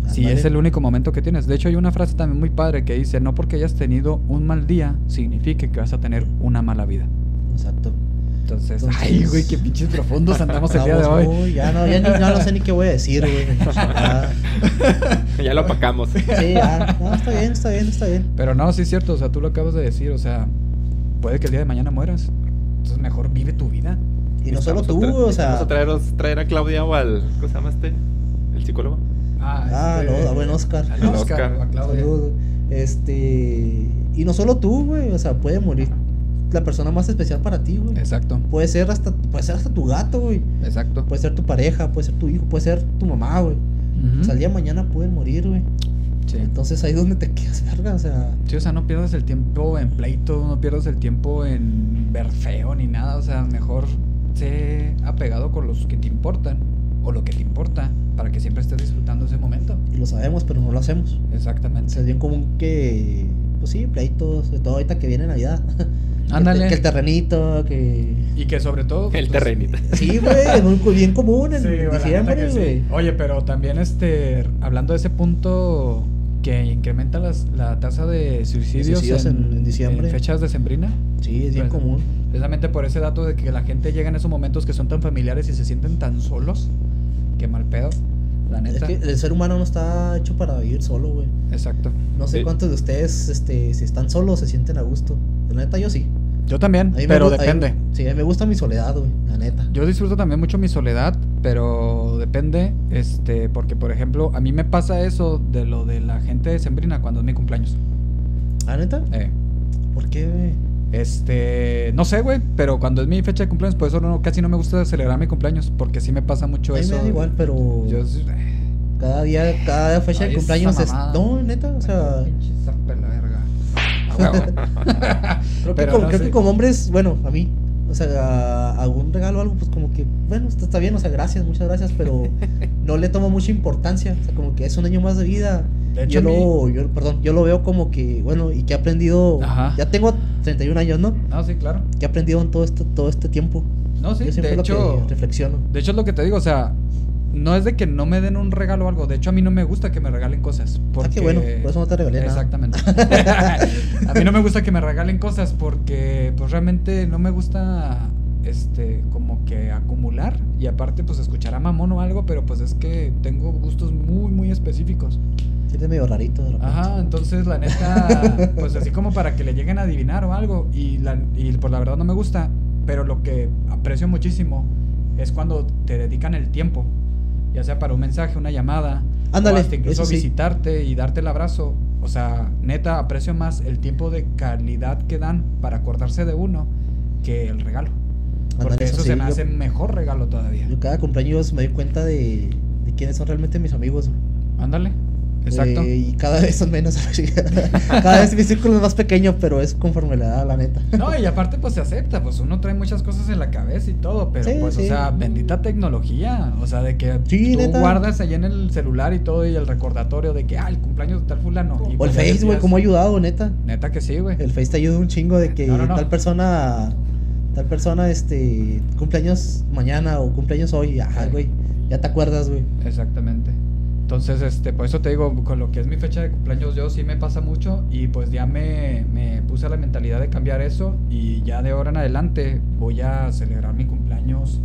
Si es el único momento que tienes. De hecho, hay una frase también muy padre que dice, no porque hayas tenido un mal día, significa que vas a tener una mala vida.
Exacto.
Entonces,
Entonces-
ay, güey, qué pinches profundos andamos el día de hoy.
uy, ya no, ya, ni- no sé ni qué voy a decir, güey. Ya,
Ya lo apacamos.
sí, ya. No, está bien, está bien, está bien.
Pero no, sí es cierto, o sea, tú lo acabas de decir, o sea, puede que el día de mañana mueras. Entonces mejor vive tu vida.
Y no solo tú, o sea...
Vamos a traeros, traer a Claudia o al. ¿Cómo se llama este? El psicólogo.
Ah, no, a buen Oscar.
Al Oscar,
Oscar.
a Claudia.
Este... Y no solo tú, güey, o sea, puede morir la persona más especial para ti, güey.
Exacto,
Puede ser hasta, puede ser hasta tu gato, güey.
exacto.
Puede ser tu pareja, puede ser tu hijo, puede ser tu mamá, güey. O sea, el día de mañana pueden morir, güey.
Sí.
Entonces ahí es donde te quedas, verga, o sea...
Sí, o sea, no pierdas el tiempo en pleito, no pierdas el tiempo en ver feo ni nada. O sea, mejor sé apegado con los que te importan o lo que te importa para que siempre estés disfrutando ese momento.
Y lo sabemos, pero no lo hacemos. O
Exactamente.
sea, es bien común que... Pues sí, pleitos, de todo ahorita que viene Navidad. Que el-
Ándale.
Que el terrenito, que...
Y que sobre todo.
El
pues,
terrenito.
Sí, güey, es muy co- bien común en
Sí, güey,
diciembre,
que sí.
güey.
Oye, pero también este, hablando de ese punto que incrementa las- la tasa de suicidios,
suicidios en- en diciembre.
en fechas decembrinas,
Sí, es bien
Pues,
común.
precisamente por ese dato de que la gente llega en esos momentos que son tan familiares y se sienten tan solos, que mal pedo, la
Es
neta.
que el ser humano no está hecho para vivir solo, güey.
Exacto.
No sé
Sí.
cuántos de ustedes, este, si están solos, se sienten a gusto. La neta, yo sí.
Yo también, pero depende.
sí, a mí me gusta mi soledad, güey, la neta.
Yo disfruto también mucho mi soledad, pero depende, este, porque por ejemplo, a mí me pasa eso de lo de la gente de Sembrina cuando es mi cumpleaños.
¿La neta?
Eh,
¿Por qué, güey?
Este, no sé, güey, pero cuando es mi fecha de cumpleaños, por eso no, casi no me gusta celebrar mi cumpleaños, porque sí me pasa mucho
A mí
eso.
me da igual, pero
Yo,
cada día, cada fecha
Ay,
de cumpleaños es... No, neta, o sea...
Pinche la verga.
Creo, que,
Pero
como,
no
creo
sé.
que como hombres, bueno, a mí, o sea, algún regalo o algo, pues como que, bueno, está, bien, o sea, gracias, muchas gracias, pero no le tomo mucha importancia, o sea, como que es un año más de vida.
De
yo
hecho, mi-
lo, yo, perdón, yo lo veo como que, bueno, y que he aprendido,
Ajá.
ya tengo 31 años, ¿no?
No, sí, claro.
Que he aprendido en todo este, todo este tiempo.
No, sí,
yo siempre
de
lo
hecho,
que reflexiono.
de hecho es lo que te digo, o sea, no es de que no me den un regalo o algo, de hecho a mí no me gusta que me regalen cosas. Porque...
Ah, qué bueno, por eso no te regalé nada.
Exactamente. a mí no me gusta que me regalen cosas porque pues realmente no me gusta este como que acumular y aparte pues escuchar a mamón o algo, pero pues es que tengo gustos muy muy específicos.
Sí, medio rarito de.
Ajá, entonces la neta pues así como para que le lleguen a adivinar o algo y la y pues la verdad no me gusta, pero lo que aprecio muchísimo es cuando te dedican el tiempo, ya sea para un mensaje, una llamada,
Ándale,
o hasta incluso
sí.
visitarte y darte el abrazo. O sea, neta, aprecio más el tiempo de calidad que dan para acordarse de uno que el regalo.
Ándale,
Porque eso,
sí,
se me
yo-
hace mejor regalo todavía.
Yo cada cumpleaños me doy cuenta de, de quiénes son realmente mis amigos.
Ándale, exacto.
Eh, y cada vez son menos. cada vez mi círculo es más pequeño, pero es conforme la edad, la neta.
No, y aparte pues se acepta, pues uno trae muchas cosas en la cabeza y todo, pero
Sí,
pues,
sí.
o sea, bendita tecnología, o sea, de que
Sí,
tú
neta.
guardas ahí en el celular y todo y el recordatorio de que, ah, el cumpleaños de tal fulano. y
O el
pues,
Face, güey, cómo ha ayudado, neta.
Neta que sí, güey.
El Face te ayuda un chingo de que
No, no, no.
tal persona, tal persona, este, cumpleaños mañana o cumpleaños hoy. Ajá, güey. Ya te acuerdas, güey.
Exactamente. Entonces, este, por eso te digo, con lo que es mi fecha de cumpleaños, yo sí me pasa mucho y pues ya me, me puse a la mentalidad de cambiar eso y ya de ahora en adelante voy a celebrar mi cumpleaños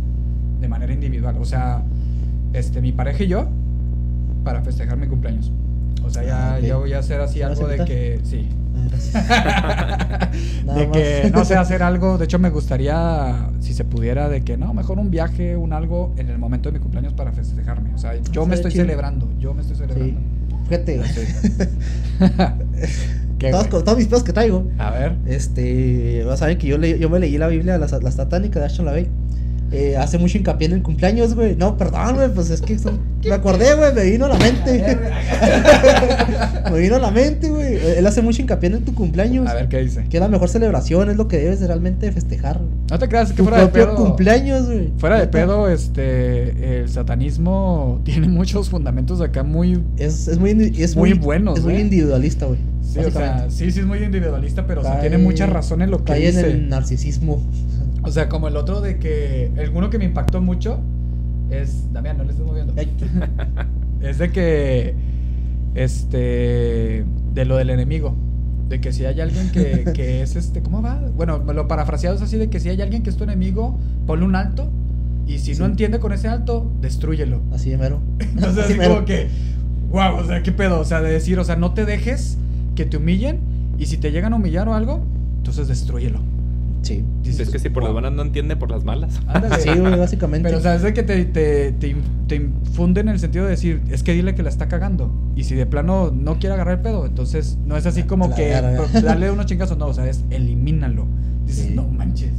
de manera individual. O sea, este, mi pareja y yo para festejar mi cumpleaños. O sea, ya,
Ah,
ya voy a hacer así
¿Me vas a
algo de que. Sí.
Gracias.
De que no sé hacer algo. De hecho, me gustaría, si se pudiera, de que no, mejor un viaje, un algo en el momento de mi cumpleaños para festejarme. O sea, yo me estoy
chido.
celebrando. Yo me estoy
Sí.
celebrando.
Fíjate, güey.
¿Qué,
todos, todos mis pedos que traigo.
A ver.
Este, vas a ver que yo, le- yo me leí la Biblia, las, las satánicas de Ashton LaVey. Eh, hace mucho hincapié en el cumpleaños, güey. No, perdón, güey, pues es que son- me acordé, güey, me vino a la mente. me vino a la mente, güey. Él hace mucho hincapié en tu cumpleaños.
A ver qué dice.
Que es la mejor celebración, es lo que debes de realmente festejar. güey.
No te creas que
Tu
fuera de pedo.
cumpleaños, güey.
Fuera de pedo, este, el satanismo tiene muchos fundamentos acá muy...
Es, es muy, es
Muy
muy,
buenos,
Es muy individualista, güey.
Sí, o sea, sí, sí es muy individualista, pero o sea, tiene mucha razón en lo que
cae en
dice.
el narcisismo.
O sea, como el otro de que... Alguno que me impactó mucho es... Damián, no le estés moviendo. Es de que... Este... De lo del enemigo. De que si hay alguien que, que es este... ¿Cómo va? Bueno, lo parafraseado es así de que si hay alguien que es tu enemigo, ponle un alto. Y si
Sí.
no entiende con ese alto, destrúyelo.
Así de mero.
Entonces, así
mero.
como que, wow, o sea, qué pedo, o sea, de decir, o sea, no te dejes que te humillen y si te llegan a humillar o algo, entonces destrúyelo.
Sí.
Dices es que si por las buenas no entiende, por las malas.
Ándale.
Sí, güey, básicamente.
Pero, o sea, es de que te, te, te, in- te infunde en el sentido de decir, es que dile que la está cagando. Y si de plano no quiere agarrar el pedo, entonces no es así como
La
que darle unos chingazos, no, o sea, es elimínalo. Dices,
Sí.
no manches.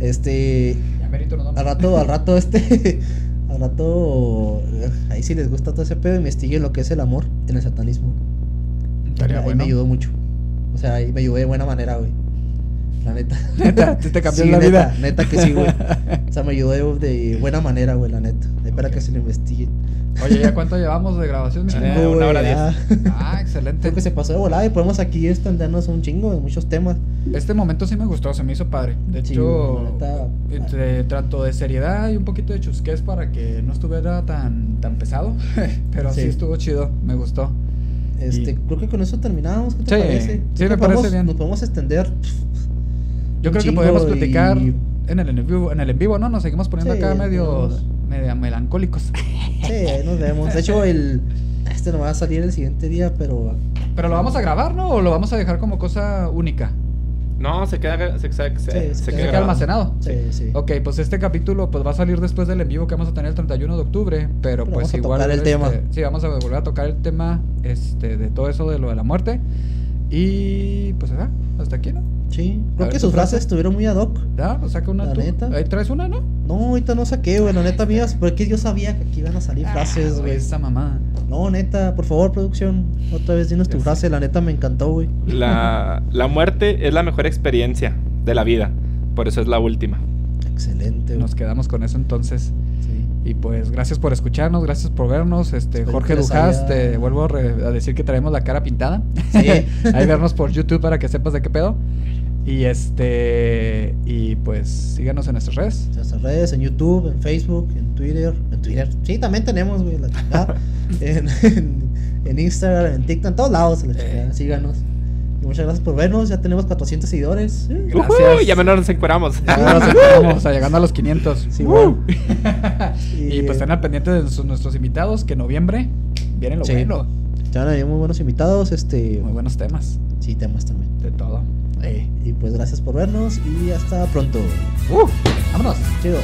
Este.
Ya merito.
Al rato, al rato, este. Al rato. Ahí si les gusta todo ese pedo, investiguen lo que es el amor en el satanismo.
Estaría
ahí
bueno.
me ayudó mucho. O sea, ahí me ayudó de buena manera, güey. La neta.
Neta, te, te cambió
Sí,
la
neta,
vida.
Neta que sí, güey. O sea, me ayudó de, de buena manera, güey, la neta. Ahí para
Ok.
que se lo investiguen.
Oye, ¿ya cuánto llevamos de grabación, mi
Eh, una hora diez.
ya.
Ah, excelente.
Creo que se pasó de volada y podemos aquí extendernos un chingo de muchos temas.
Este momento sí me gustó, se me hizo padre. De
Sí,
hecho,
neta.
entre trato de seriedad y un poquito de chusquez para que no estuviera tan, tan pesado. Pero sí.
Sí.
estuvo chido, me gustó.
Este,
Y-
creo que con eso terminamos. ¿Qué te
Sí,
parece?
sí, me
que
parece
podemos-
bien.
Nos podemos extender.
Yo creo que podemos
y-
platicar en el en vivo, en el en vivo, ¿no? Nos seguimos poniendo
Sí,
acá medio, melancólicos.
Sí, ahí nos vemos. De hecho, el. Este no va a salir el siguiente día, pero.
Pero lo vamos a grabar, ¿no? O lo vamos a dejar como cosa única.
No, se queda, se, se, se-
Sí,
se
se
queda
queda almacenado.
Sí, sí.
Ok, pues este capítulo pues va a salir después del en vivo que vamos a tener el 31 de octubre, pero,
Pero
pues
vamos a
igual
tocar el
este,
tema.
Sí, vamos a volver a tocar el tema este de todo eso de lo de la muerte. Y pues ah, hasta aquí, ¿no?
Sí. Creo
ver,
que sus
frase.
frases estuvieron muy ad hoc.
Ya, o saca una
La
tú.
neta.
Ahí traes una, ¿no?
No, ahorita no saqué, güey. La neta mías, porque yo sabía que aquí iban a salir frases,
Ah,
güey.
Esa mamá.
No, neta, por favor, producción. Otra vez dinos tu
Ya sé.
frase. La neta me encantó, güey.
La, la muerte es la mejor experiencia de la vida. Por eso es la última.
Excelente, güey.
Nos quedamos con eso entonces.
Sí.
Y pues gracias por escucharnos, gracias por vernos. Este
Espero
Jorge Dujas,
haya-
te vuelvo a, re- a decir que traemos la cara pintada.
Sí.
Ahí vernos por YouTube para que sepas de qué pedo. Y este y pues síganos en nuestras redes.
En nuestras redes, en YouTube, en Facebook, en Twitter. En Twitter. Sí, también tenemos, güey, la chingada. en, en, en Instagram, en TikTok, en todos lados, la chingada. Síganos. Y muchas gracias por vernos. Ya tenemos 400 seguidores.
Gracias.
Ujú, ya menos nos encueramos.
Ya nos acercamos a llegando a los 500.
Sí,
Uh.
bueno.
y pues estén al pendiente de sus- nuestros invitados que en noviembre viene lo
Sí.
bueno.
Ya van a venir muy buenos invitados. Este.
Muy buenos temas
Sí, temas también.
de todo. Ey.
Y pues gracias por vernos y hasta pronto.
Uh, vámonos.
Chido.